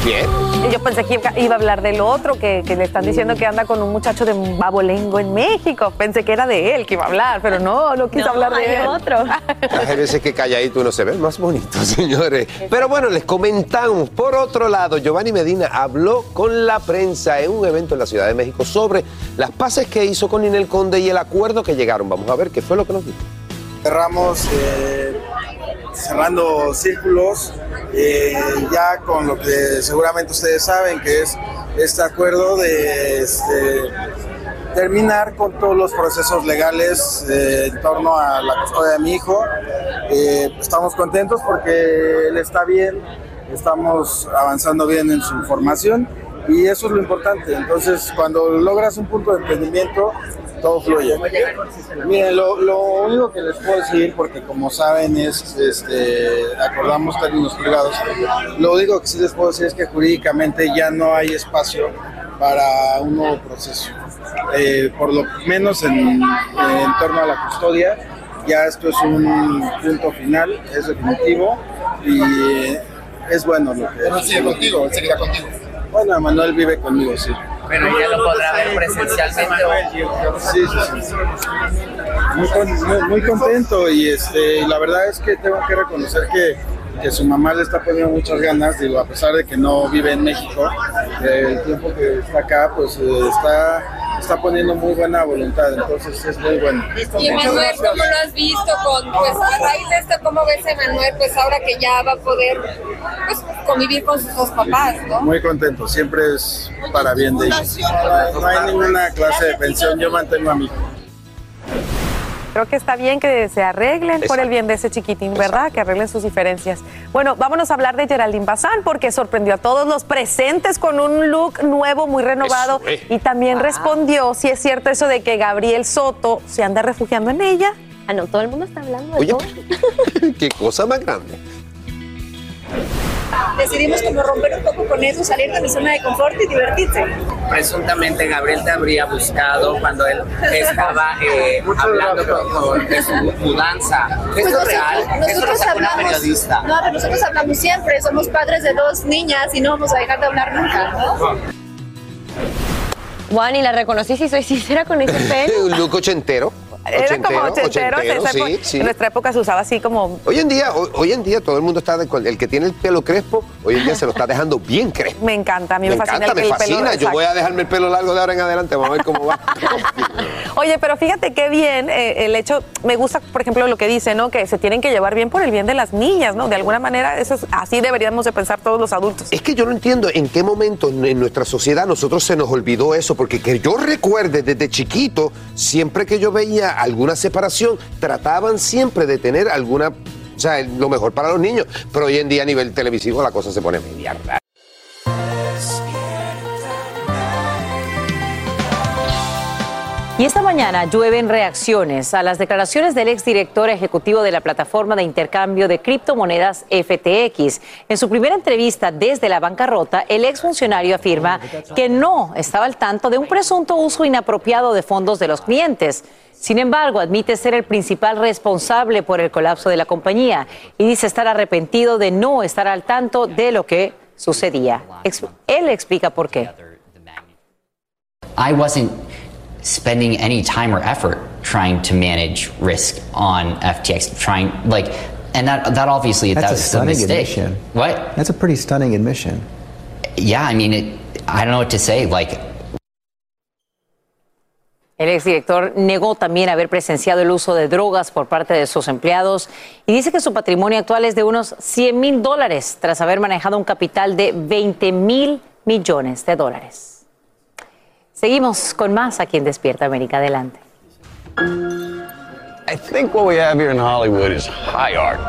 Bien. Yo pensé que iba a hablar del otro, que, que le están diciendo que anda con un muchacho de babolengo en México. Pensé que era de él que iba a hablar, pero no, no quiso No, hablar de él. otro. Hay veces que calladito uno se ve más bonito, señores. Pero bueno, les comentamos. Por otro lado, Giovanni Medina habló con la prensa en un evento en la Ciudad de México sobre las paces que hizo con Ninel Conde y el acuerdo que llegaron. Vamos a ver qué fue lo que nos dijo. cerramos eh, cerrando círculos eh, ya con lo que seguramente ustedes saben que es este acuerdo de este, terminar con todos los procesos legales eh, en torno a la custodia de mi hijo. Eh, estamos contentos porque él está bien, estamos avanzando bien en su formación y eso es lo importante. Entonces, cuando logras un punto de emprendimiento, todo fluye. Miren, lo, lo único que les puedo decir, porque como saben, es este, acordamos términos privados, lo único que sí les puedo decir es que jurídicamente ya no hay espacio para un nuevo proceso. Eh, por lo menos en, en torno a la custodia, ya esto es un punto final, es definitivo y es bueno lo que... Pero sigue contigo, él seguirá contigo. Bueno, Manuel vive conmigo, sí. Pero ya lo podrá ver presencialmente o... Sí, sí, sí. Muy, con- muy- muy contento y este, la verdad es que tengo que reconocer que, que su mamá le está poniendo muchas ganas, digo, a pesar de que no vive en México, eh, el tiempo que está acá, pues eh, está, está poniendo muy buena voluntad, entonces es muy bueno. Y Emanuel, ¿cómo lo has visto con, pues a raíz de esto, cómo ves a Emanuel, pues ahora que ya va a poder pues, convivir con sus dos papás, ¿no? Muy contento, siempre es para bien de ellos. No hay ninguna clase de pensión, yo mantengo a mi hijo. Creo que está bien que se arreglen por el bien de ese chiquitín, ¿verdad? Que arreglen sus diferencias. Bueno, vámonos a hablar de Geraldine Bazán porque sorprendió a todos los presentes con un look nuevo, muy renovado. Eso, eh. Y también respondió si es cierto eso de que Gabriel Soto se anda refugiando en ella. Ah, no, todo el mundo está hablando de Oye, todo. qué cosa más grande. Decidimos como romper un poco con eso, salir de mi zona de confort y divertirse. Presuntamente Gabriel te habría buscado cuando él estaba eh, hablando con, con- de su mudanza. Pues ¿Esto es nosotros- real? Nosotros hablamos- periodista. No, pero nosotros hablamos siempre, somos padres de dos niñas y no vamos a dejar de hablar nunca, ¿no? Juan, y la reconocí si soy sincera con ese pelo. Un look ochentero. Era como ochentero, en esa época- sí, sí. en nuestra época se usaba así como Hoy en día, hoy, hoy en día todo el mundo está, de- el que tiene el pelo crespo, hoy en día se lo está dejando bien crespo. me encanta, a mí me, Me fascina encanta, el, me el pelo. fascina. Yo voy a dejarme el pelo largo de ahora en adelante, vamos a ver cómo va. Oye, pero fíjate qué bien eh, el hecho, me gusta, por ejemplo, lo que dice, ¿no? Que se tienen que llevar bien por el bien de las niñas, ¿no? De alguna manera, eso es, así deberíamos de pensar todos los adultos. Es que yo no entiendo en qué momento en en nuestra sociedad nosotros se nos olvidó eso, porque que yo recuerde desde chiquito, siempre que yo veía alguna separación, trataban siempre de tener alguna, o sea, lo mejor para los niños, pero hoy en día a nivel televisivo la cosa se pone media rara. Y esta mañana llueven reacciones a las declaraciones del exdirector ejecutivo de la plataforma de intercambio de criptomonedas FTX. En su primera entrevista desde la bancarrota, el exfuncionario afirma que no estaba al tanto de un presunto uso inapropiado de fondos de los clientes. Sin embargo, admite ser el principal responsable por el colapso de la compañía y dice estar arrepentido de no estar al tanto de lo que sucedía. Ex- Él explica por qué. I wasn't spending any time or effort trying to manage risk on FTX, trying like, and that that obviously That's that a was a stunning mistake. admission. What? That's a pretty stunning admission. Yeah, I mean, it, I don't know what to say. Like, El exdirector negó también haber presenciado el uso de drogas por parte de sus empleados y dice que su patrimonio actual es de unos 100 mil dólares tras haber manejado un capital de 20 mil millones de dólares. Seguimos con más aquí en Despierta América. Adelante. I think what we have here in Hollywood is high art.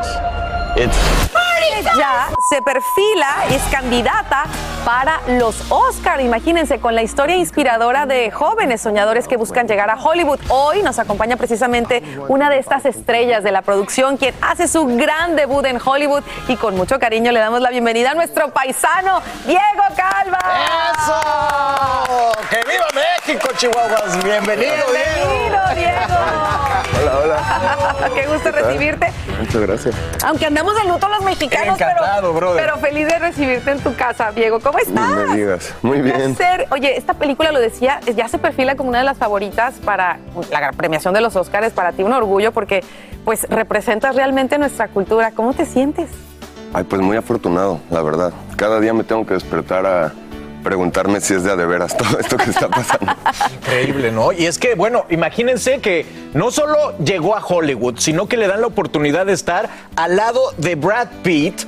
Ya se perfila, es candidata para los Oscar. Imagínense, con la historia inspiradora de jóvenes soñadores que buscan llegar a Hollywood. Hoy nos acompaña precisamente una de estas estrellas de la producción, quien hace su gran debut en Hollywood. Y con mucho cariño le damos la bienvenida a nuestro paisano, Diego Calva. ¡Eso! ¡Que viva México, Chihuahuas! Bienvenido, Bienvenido, Diego. Hola, hola. Qué gusto recibirte. Muchas gracias. Aunque andamos de luto los mexicanos, Encantado, pero, brother. pero feliz de recibirte en tu casa, Diego. ¿Cómo estás? Digas. Muy bien. placer. Oye, esta película lo decía, ya se perfila como una de las favoritas para la premiación de los Oscars. Para ti un orgullo porque pues representas realmente nuestra cultura. ¿Cómo te sientes? Ay, pues muy afortunado, la verdad. Cada día me tengo que despertar a preguntarme si es de a de veras todo esto que está pasando. Increíble, ¿no? Y es que, bueno, imagínense que no solo llegó a Hollywood, sino que le dan la oportunidad de estar al lado de Brad Pitt,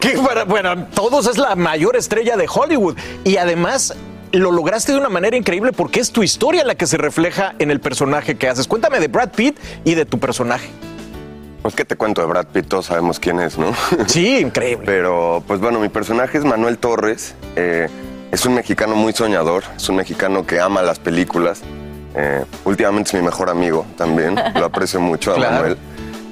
que para, bueno, todos es la mayor estrella de Hollywood. Y además lo lograste de una manera increíble porque es tu historia la que se refleja en el personaje que haces. Cuéntame de Brad Pitt y de tu personaje. Pues qué te cuento de Brad Pitt, todos sabemos quién es, ¿no? Sí, increíble. Pero pues bueno, mi personaje es Manuel Torres. eh, es un mexicano muy soñador, es un mexicano que ama las películas. eh, últimamente es mi mejor amigo también, lo aprecio mucho a Claro. Manuel.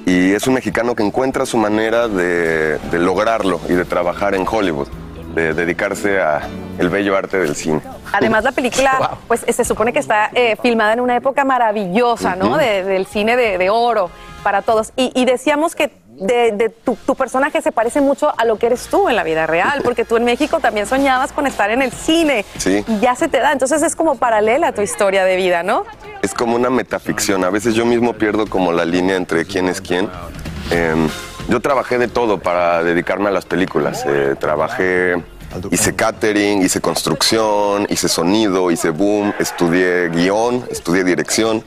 Y es un mexicano que encuentra su manera de, de lograrlo y de trabajar en Hollywood, de dedicarse a el bello arte del cine. Además, la película, pues se supone que está eh, filmada en una época maravillosa, ¿no? De- del cine de, de oro para todos. Y, y decíamos que de, de tu, tu personaje se parece mucho a lo que eres tú en la vida real, porque tú en México también soñabas con estar en el cine. Sí. Y ya se te da. Entonces es como paralela a tu historia de vida, ¿no? es como una metaficción. A veces yo mismo pierdo como la línea entre quién es quién. Em, yo trabajé de todo para dedicarme a las películas. Eh, trabajé, hice catering, hice construcción, hice sonido, hice boom, estudié guion, estudié dirección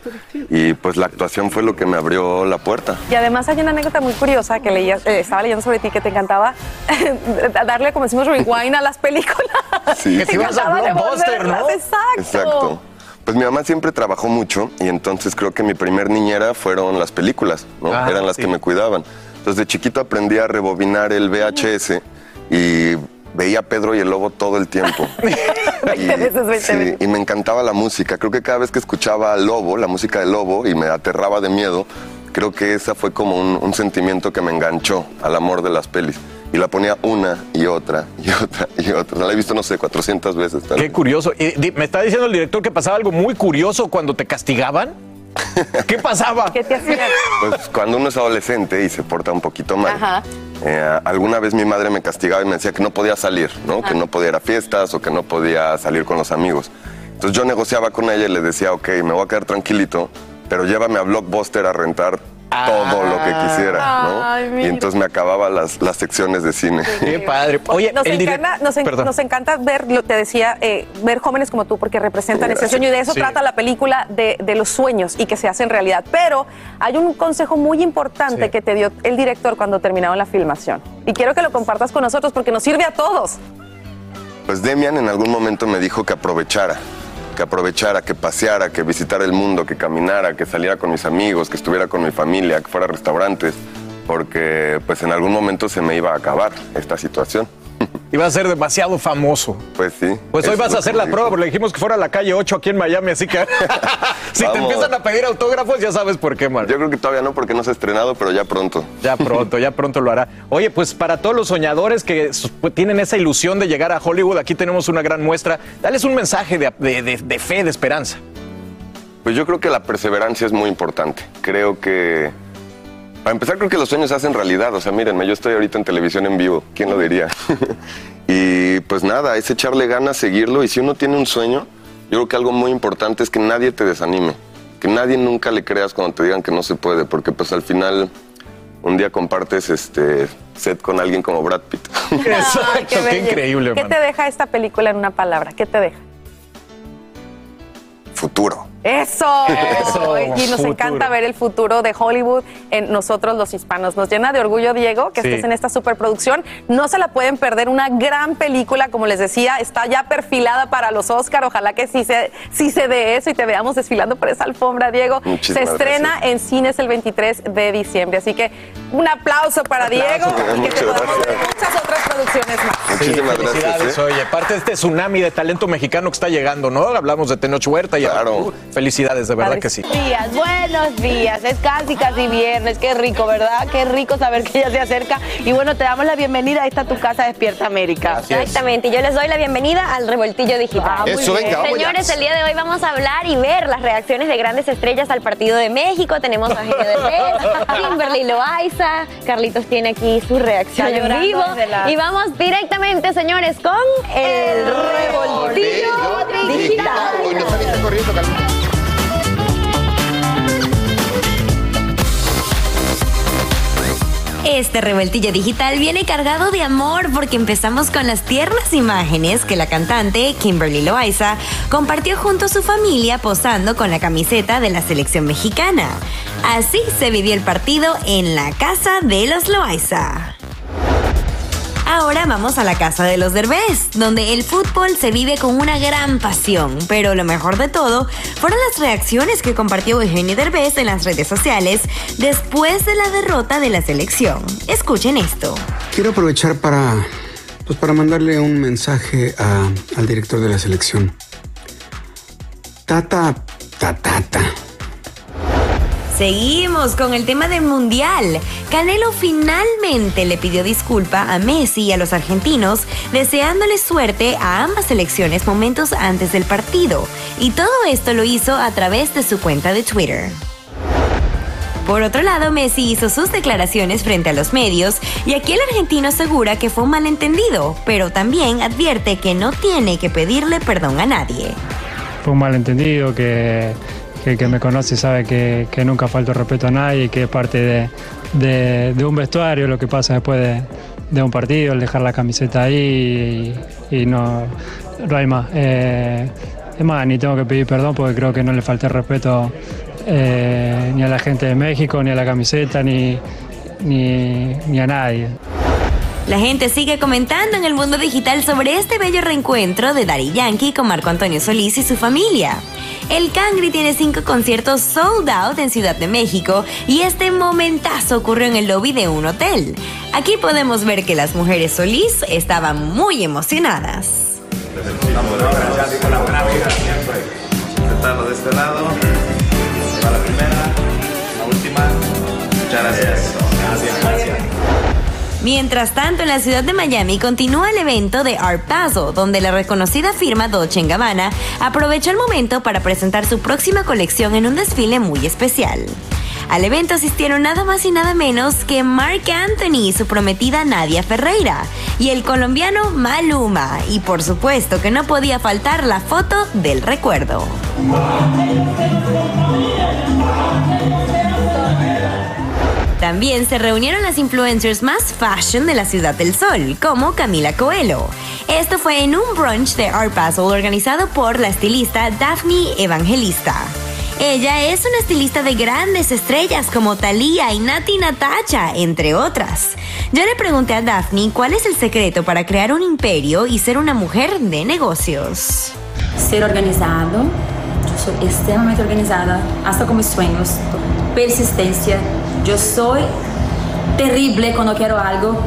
y pues la actuación fue lo que me abrió la puerta. Y además hay una anécdota muy curiosa que leía, eh, estaba leyendo sobre ti que te encantaba darle, como decimos, rewind a las películas. Sí. Te encantaba devolverlas, Exacto. Exacto. Pues mi mamá siempre trabajó mucho y entonces creo que mi primer niñera fueron las películas, ¿no? Ah, Eran las sí. que me cuidaban. Entonces de chiquito aprendí a rebobinar el VHS y veía a Pedro y el Lobo todo el tiempo. y, sí, y me encantaba la música. Creo que cada vez que escuchaba al Lobo, la música del Lobo, y me aterraba de miedo, creo que esa fue como un, un sentimiento que me enganchó al amor de las pelis. Y la ponía una y otra y otra y otra. La he visto, no sé, 400 veces. tal Qué vez. curioso. Y di- me está diciendo el director que pasaba algo muy curioso cuando te castigaban. ¿Qué pasaba? ¿Qué te hacían? Pues cuando uno es adolescente y se porta un poquito mal. Ajá. eh, alguna vez mi madre me castigaba y me decía que no podía salir, ¿no? Que no podía ir a fiestas o que no podía salir con los amigos. Entonces yo negociaba con ella y le decía, ok, me voy a quedar tranquilito, pero llévame a Blockbuster a rentar todo lo que quisiera, ¿no? Ay, y entonces me acababa las, las secciones de cine. Qué padre. Oye, nos, encanta, nos, en- nos encanta ver, lo- te decía, eh, ver jóvenes como tú porque representan ese Gracias. sueño y de eso Sí. trata la película de, de los sueños y que se hacen realidad. Pero hay un consejo muy importante Sí. que te dio el director cuando terminaron la filmación y quiero que lo compartas con nosotros porque nos sirve a todos. Pues Demian en algún momento me dijo que aprovechara, que aprovechara, que paseara, que visitara el mundo, que caminara, que saliera con mis amigos, que estuviera con mi familia, que fuera a restaurantes, porque pues en algún momento se me iba a acabar esta situación. Iba a ser demasiado famoso. Pues sí. Pues hoy vas a hacer la prueba, dijo. le dijimos que fuera a la calle 8 aquí en Miami, así que si te empiezan a pedir autógrafos ya sabes por qué, Mark. Yo creo que todavía no porque no se ha estrenado, pero ya pronto. Ya pronto, ya pronto lo hará. Oye, pues para todos los soñadores que pues, tienen esa ilusión de llegar a Hollywood, aquí tenemos una gran muestra. Dales un mensaje de, de- de- de fe, de esperanza. Pues yo creo que la perseverancia es muy importante. Creo que, para empezar, creo que los sueños se hacen realidad. O sea, mírenme, yo estoy ahorita en televisión en vivo. ¿Quién lo diría? y pues nada, es echarle ganas, seguirlo. Y si uno tiene un sueño, yo creo que algo muy importante es que nadie te desanime. Que nadie nunca le creas cuando te digan que no se puede. Porque pues al final, un día compartes este set con alguien como Brad Pitt. Exacto, qué, belleza. increíble, ¿Qué man. te deja esta película en una palabra? ¿Qué te deja? Futuro. Eso. Eso, Y nos futuro. encanta ver el futuro de Hollywood en nosotros los hispanos. Nos llena de orgullo, Diego, que Sí. estés en esta superproducción. No se la pueden perder. Una gran película, como les decía, está ya perfilada para los Oscar. Ojalá que sí se, sí se dé eso y te veamos desfilando por esa alfombra, Diego. Muchísimas se estrena gracias. en cines el 23 de diciembre. Así que un aplauso para Aplauso, Diego y que te podamos ver muchas otras producciones más. Muchísimas Sí, gracias. ¿eh? Oye, parte de este tsunami de talento mexicano que está llegando, ¿no? Hablamos de Tenoch Huerta y Claro. Felicidades, de verdad que sí. días, buenos días. Es casi, casi viernes. Qué rico, ¿verdad? Qué rico saber que ya se acerca. Y bueno, te damos la bienvenida a esta tu casa Despierta América. Exactamente, yo les doy la bienvenida al revoltillo digital. Ah, muy Eso, bien. venga, vamos Señores, ya. el día de hoy vamos a hablar y ver las reacciones de grandes estrellas al partido de México. Tenemos a Eugenio Derbez, Kimberly Loaiza, Carlitos tiene aquí su reacción en vivo. la- Y vamos directamente, señores, con el revoltillo digital. Hoy no saliste corriendo, Carlita. Este revueltillo digital viene cargado de amor porque empezamos con las tiernas imágenes que la cantante Kimberly Loaiza compartió junto a su familia posando con la camiseta de la selección mexicana. Así se vivió el partido en la casa de los Loaiza. Ahora vamos a la casa de los Derbez, donde el fútbol se vive con una gran pasión. Pero lo mejor de todo fueron las reacciones que compartió Eugenio Derbez en las redes sociales después de la derrota de la selección. Escuchen esto. Quiero aprovechar para, pues para mandarle un mensaje al director de la selección. Tata, tatata. Seguimos con el tema del mundial. Canelo finalmente le pidió disculpa a Messi y a los argentinos, deseándole suerte a ambas selecciones momentos antes del partido. Y todo esto lo hizo a través de su cuenta de Twitter. Por otro lado, Messi hizo sus declaraciones frente a los medios y aquí el argentino asegura que fue un malentendido, pero también advierte que no tiene que pedirle perdón a nadie. fue un malentendido, que, que me conoce sabe que, que nunca falto respeto a nadie, que es parte de, de- un vestuario lo que pasa después de, de un partido, el dejar la camiseta ahí y, y no, no hay más. Eh, es más, ni tengo que pedir perdón porque creo que no le falté respeto eh, ni a la gente de México, ni a la camiseta, ni, ni, ni a nadie. La gente sigue comentando en el mundo digital sobre este bello reencuentro de Daddy Yankee con Marco Antonio Solís y su familia. El Cangri tiene cinco conciertos sold out en Ciudad de México y este momentazo ocurrió en el lobby de un hotel. Aquí podemos ver que las mujeres Solís estaban muy emocionadas. De este lado. Va la primera, la última. Muchas gracias. Gracias, gracias. Mientras tanto, en la ciudad de Miami continúa el evento de Art Basel, donde la reconocida firma Dolce Gabbana aprovechó el momento para presentar su próxima colección en un desfile muy especial. Al evento asistieron nada más y nada menos que Mark Anthony y su prometida Nadia Ferreira y el colombiano Maluma. Y por supuesto que no podía faltar la foto del recuerdo. También se reunieron las influencers más fashion de la Ciudad del Sol, como Camila Coelho. Esto fue en un brunch de Art Basel organizado por la estilista Daphne Evangelista. Ella es una estilista de grandes estrellas como Thalía y Nati Natacha, entre otras. Yo le pregunté a Daphne cuál es el secreto para crear un imperio y ser una mujer de negocios. ser organizado, yo soy extremadamente organizada, hasta con mis sueños, persistencia, yo soy terrible cuando quiero algo,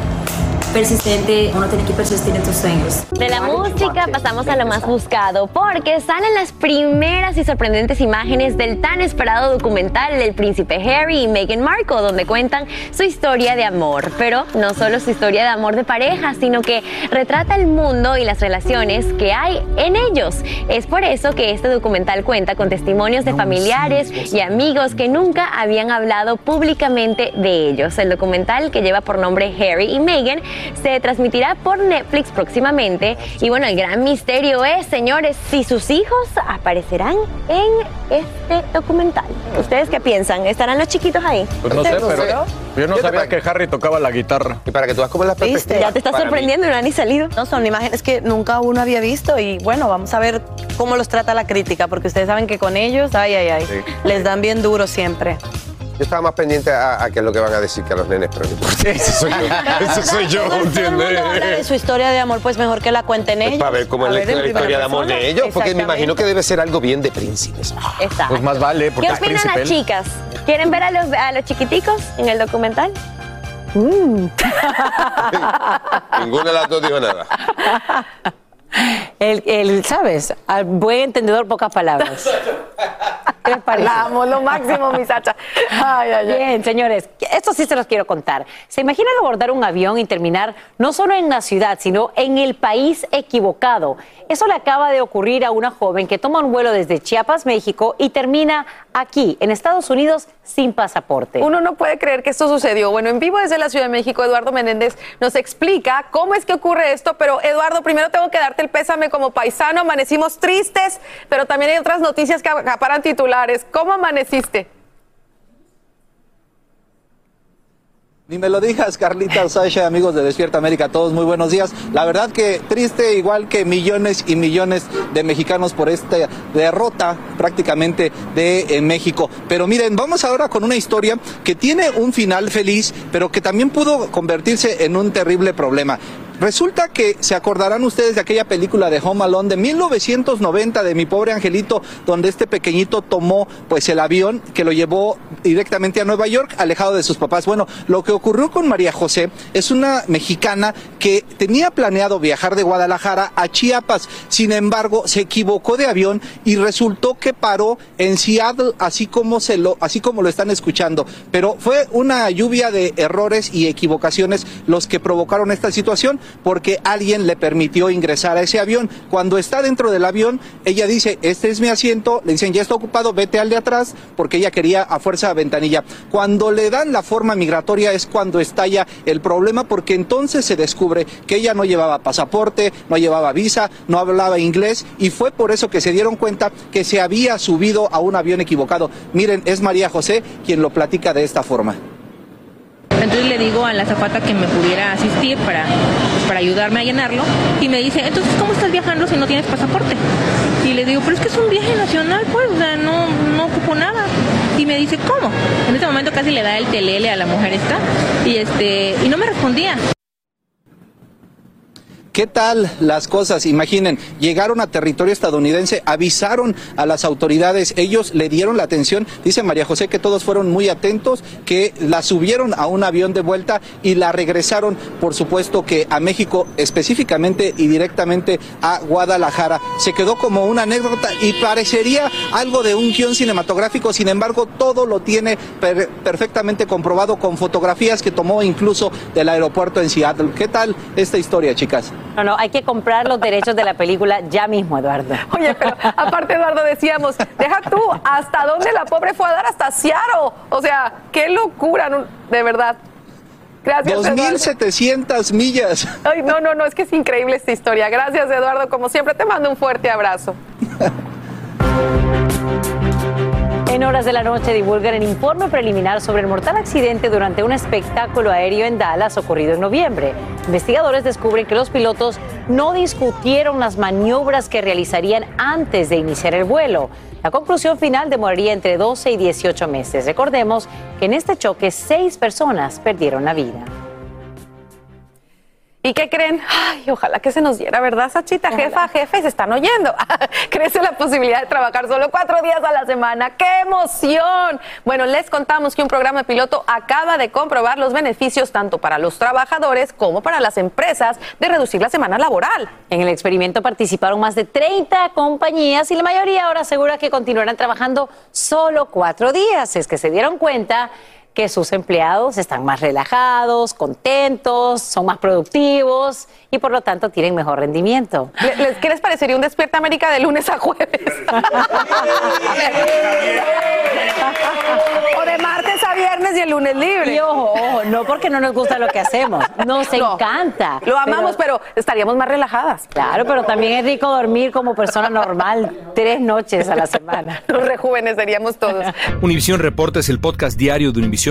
persistente, uno tiene que persistir en tus sueños. De la música pasamos a lo más buscado, porque salen las primeras y sorprendentes imágenes del tan esperado documental del príncipe Harry y Meghan Markle, donde cuentan su historia de amor. Pero no solo su historia de amor de pareja, sino que retrata el mundo y las relaciones que hay en ellos. Es por eso que este documental cuenta con testimonios de familiares y amigos que nunca habían hablado públicamente de ellos. El documental que lleva por nombre Harry y Meghan se transmitirá por Netflix próximamente. Y bueno, el gran misterio es, señores, si sus hijos aparecerán en este documental. ¿Ustedes qué piensan? ¿Estarán los chiquitos ahí? Pues no sé, pero yo no sabía que Harry tocaba la guitarra. Y para que tú veas cómo es la perspectiva. Ya te está sorprendiendo y no han ni salido. No, son imágenes que nunca uno había visto y bueno, vamos a ver cómo los trata la crítica, porque ustedes saben que con ellos, ay, ay, ay, les dan bien duro siempre. Yo estaba más pendiente a, a qué es lo que van a decir que a los nenes, pero no importa. Ese soy yo. Ese soy yo, habla de ¿entiendes? su historia de amor, pues mejor que la cuenten ellos. Para ver cómo es la, la historia de amor de ellos, porque me imagino que debe ser algo bien de príncipes. Está. Pues más vale, porque ¿Qué opinan las chicas? ¿Quieren ver a los, a los chiquiticos en el documental? Mm. Ninguna de las dos dijo nada. El, el, ¿sabes? Al buen entendedor, pocas palabras. ¿Qué les parece? La amo, lo máximo, mi Sacha. Ay, ay, ay. Bien, señores, esto sí se los quiero contar. ¿Se imaginan abordar un avión y terminar no solo en la ciudad, sino en el país equivocado? Eso le acaba de ocurrir a una joven que toma un vuelo desde Chiapas, México, y termina aquí, en Estados Unidos, sin pasaporte. Uno no puede creer que esto sucedió. Bueno, en vivo desde la Ciudad de México, Eduardo Menéndez nos explica cómo es que ocurre esto. Pero, Eduardo, primero tengo que darte el pésame como paisano. Amanecimos tristes, pero también hay otras noticias que acaparan titulares. ¿Cómo amaneciste? Ni me lo digas, Carlita, Sasha, amigos de Despierta América, todos muy buenos días. La verdad que triste, igual que millones y millones de mexicanos por esta derrota prácticamente de eh, México. Pero miren, vamos ahora con una historia que tiene un final feliz, pero que también pudo convertirse en un terrible problema. Resulta que se acordarán ustedes de aquella película de Home Alone de 1990 de mi pobre angelito, donde este pequeñito tomó pues el avión que lo llevó directamente a Nueva York, alejado de sus papás. Bueno, lo que ocurrió con María José es una mexicana que tenía planeado viajar de Guadalajara a Chiapas. Sin embargo, se equivocó de avión y resultó que paró en Seattle, así como se lo, así como lo están escuchando. Pero fue una lluvia de errores y equivocaciones los que provocaron esta situación, porque alguien le permitió ingresar a ese avión. Cuando está dentro del avión, ella dice, este es mi asiento, le dicen, ya está ocupado, vete al de atrás, porque ella quería a fuerza ventanilla. Cuando le dan la forma migratoria es cuando estalla el problema, porque entonces se descubre que ella no llevaba pasaporte, no llevaba visa, no hablaba inglés, y fue por eso que se dieron cuenta que se había subido a un avión equivocado. Miren, es María José quien lo platica de esta forma. Entonces le digo a la zapata que me pudiera asistir para, pues, para ayudarme a llenarlo y me dice, entonces ¿cómo estás viajando si no tienes pasaporte? Y le digo, pero es que es un viaje nacional, pues, o sea, no, no ocupo nada. Y me dice, ¿cómo? En ese momento casi le da el telele a la mujer esta y, este, y no me respondía. ¿Qué tal las cosas? Imaginen, llegaron a territorio estadounidense, avisaron a las autoridades, ellos le dieron la atención, dice María José que todos fueron muy atentos, que la subieron a un avión de vuelta y la regresaron, por supuesto que a México específicamente y directamente a Guadalajara. Se quedó como una anécdota y parecería algo de un guion cinematográfico, sin embargo todo lo tiene per- perfectamente comprobado con fotografías que tomó incluso del aeropuerto en Seattle. ¿Qué tal esta historia, chicas? No, no, hay que comprar los derechos de la película ya mismo, Eduardo. Oye, pero aparte, Eduardo, decíamos, deja tú, ¿hasta dónde la pobre fue a dar? Hasta Seattle. O sea, qué locura, no- de verdad. Gracias, Eduardo. 2.700 millas. Ay, no, no, no, es que es increíble esta historia. Gracias, Eduardo. Como siempre, te mando un fuerte abrazo. En horas de la noche divulgan el informe preliminar sobre el mortal accidente durante un espectáculo aéreo en Dallas ocurrido en noviembre. Investigadores descubren que los pilotos no discutieron las maniobras que realizarían antes de iniciar el vuelo. La conclusión final demoraría entre 12 y 18 meses. Recordemos que en este choque seis personas perdieron la vida. ¿Y qué creen? Ay, ojalá que se nos diera, ¿verdad, Sachita? Jefa, jefe, se están oyendo. Crece la posibilidad de trabajar solo cuatro días a la semana. ¡Qué emoción! Bueno, les contamos que un programa piloto acaba de comprobar los beneficios tanto para los trabajadores como para las empresas de reducir la semana laboral. En el experimento participaron más de 30 compañías y la mayoría ahora asegura que continuarán trabajando solo cuatro días. Es que se dieron cuenta que sus empleados están más relajados, contentos, son más productivos y por lo tanto tienen mejor rendimiento. ¿Les, ¿Qué les parecería un Despierta América de lunes a jueves? o de martes a viernes y el lunes libre. Y ojo, ojo, no porque no nos gusta lo que hacemos, nos No, encanta. Lo amamos, pero, estaríamos más relajadas. Claro, pero también es rico dormir como persona normal tres noches a la semana. Nos rejuveneceríamos todos. Univisión Reporta es el podcast diario de Univisión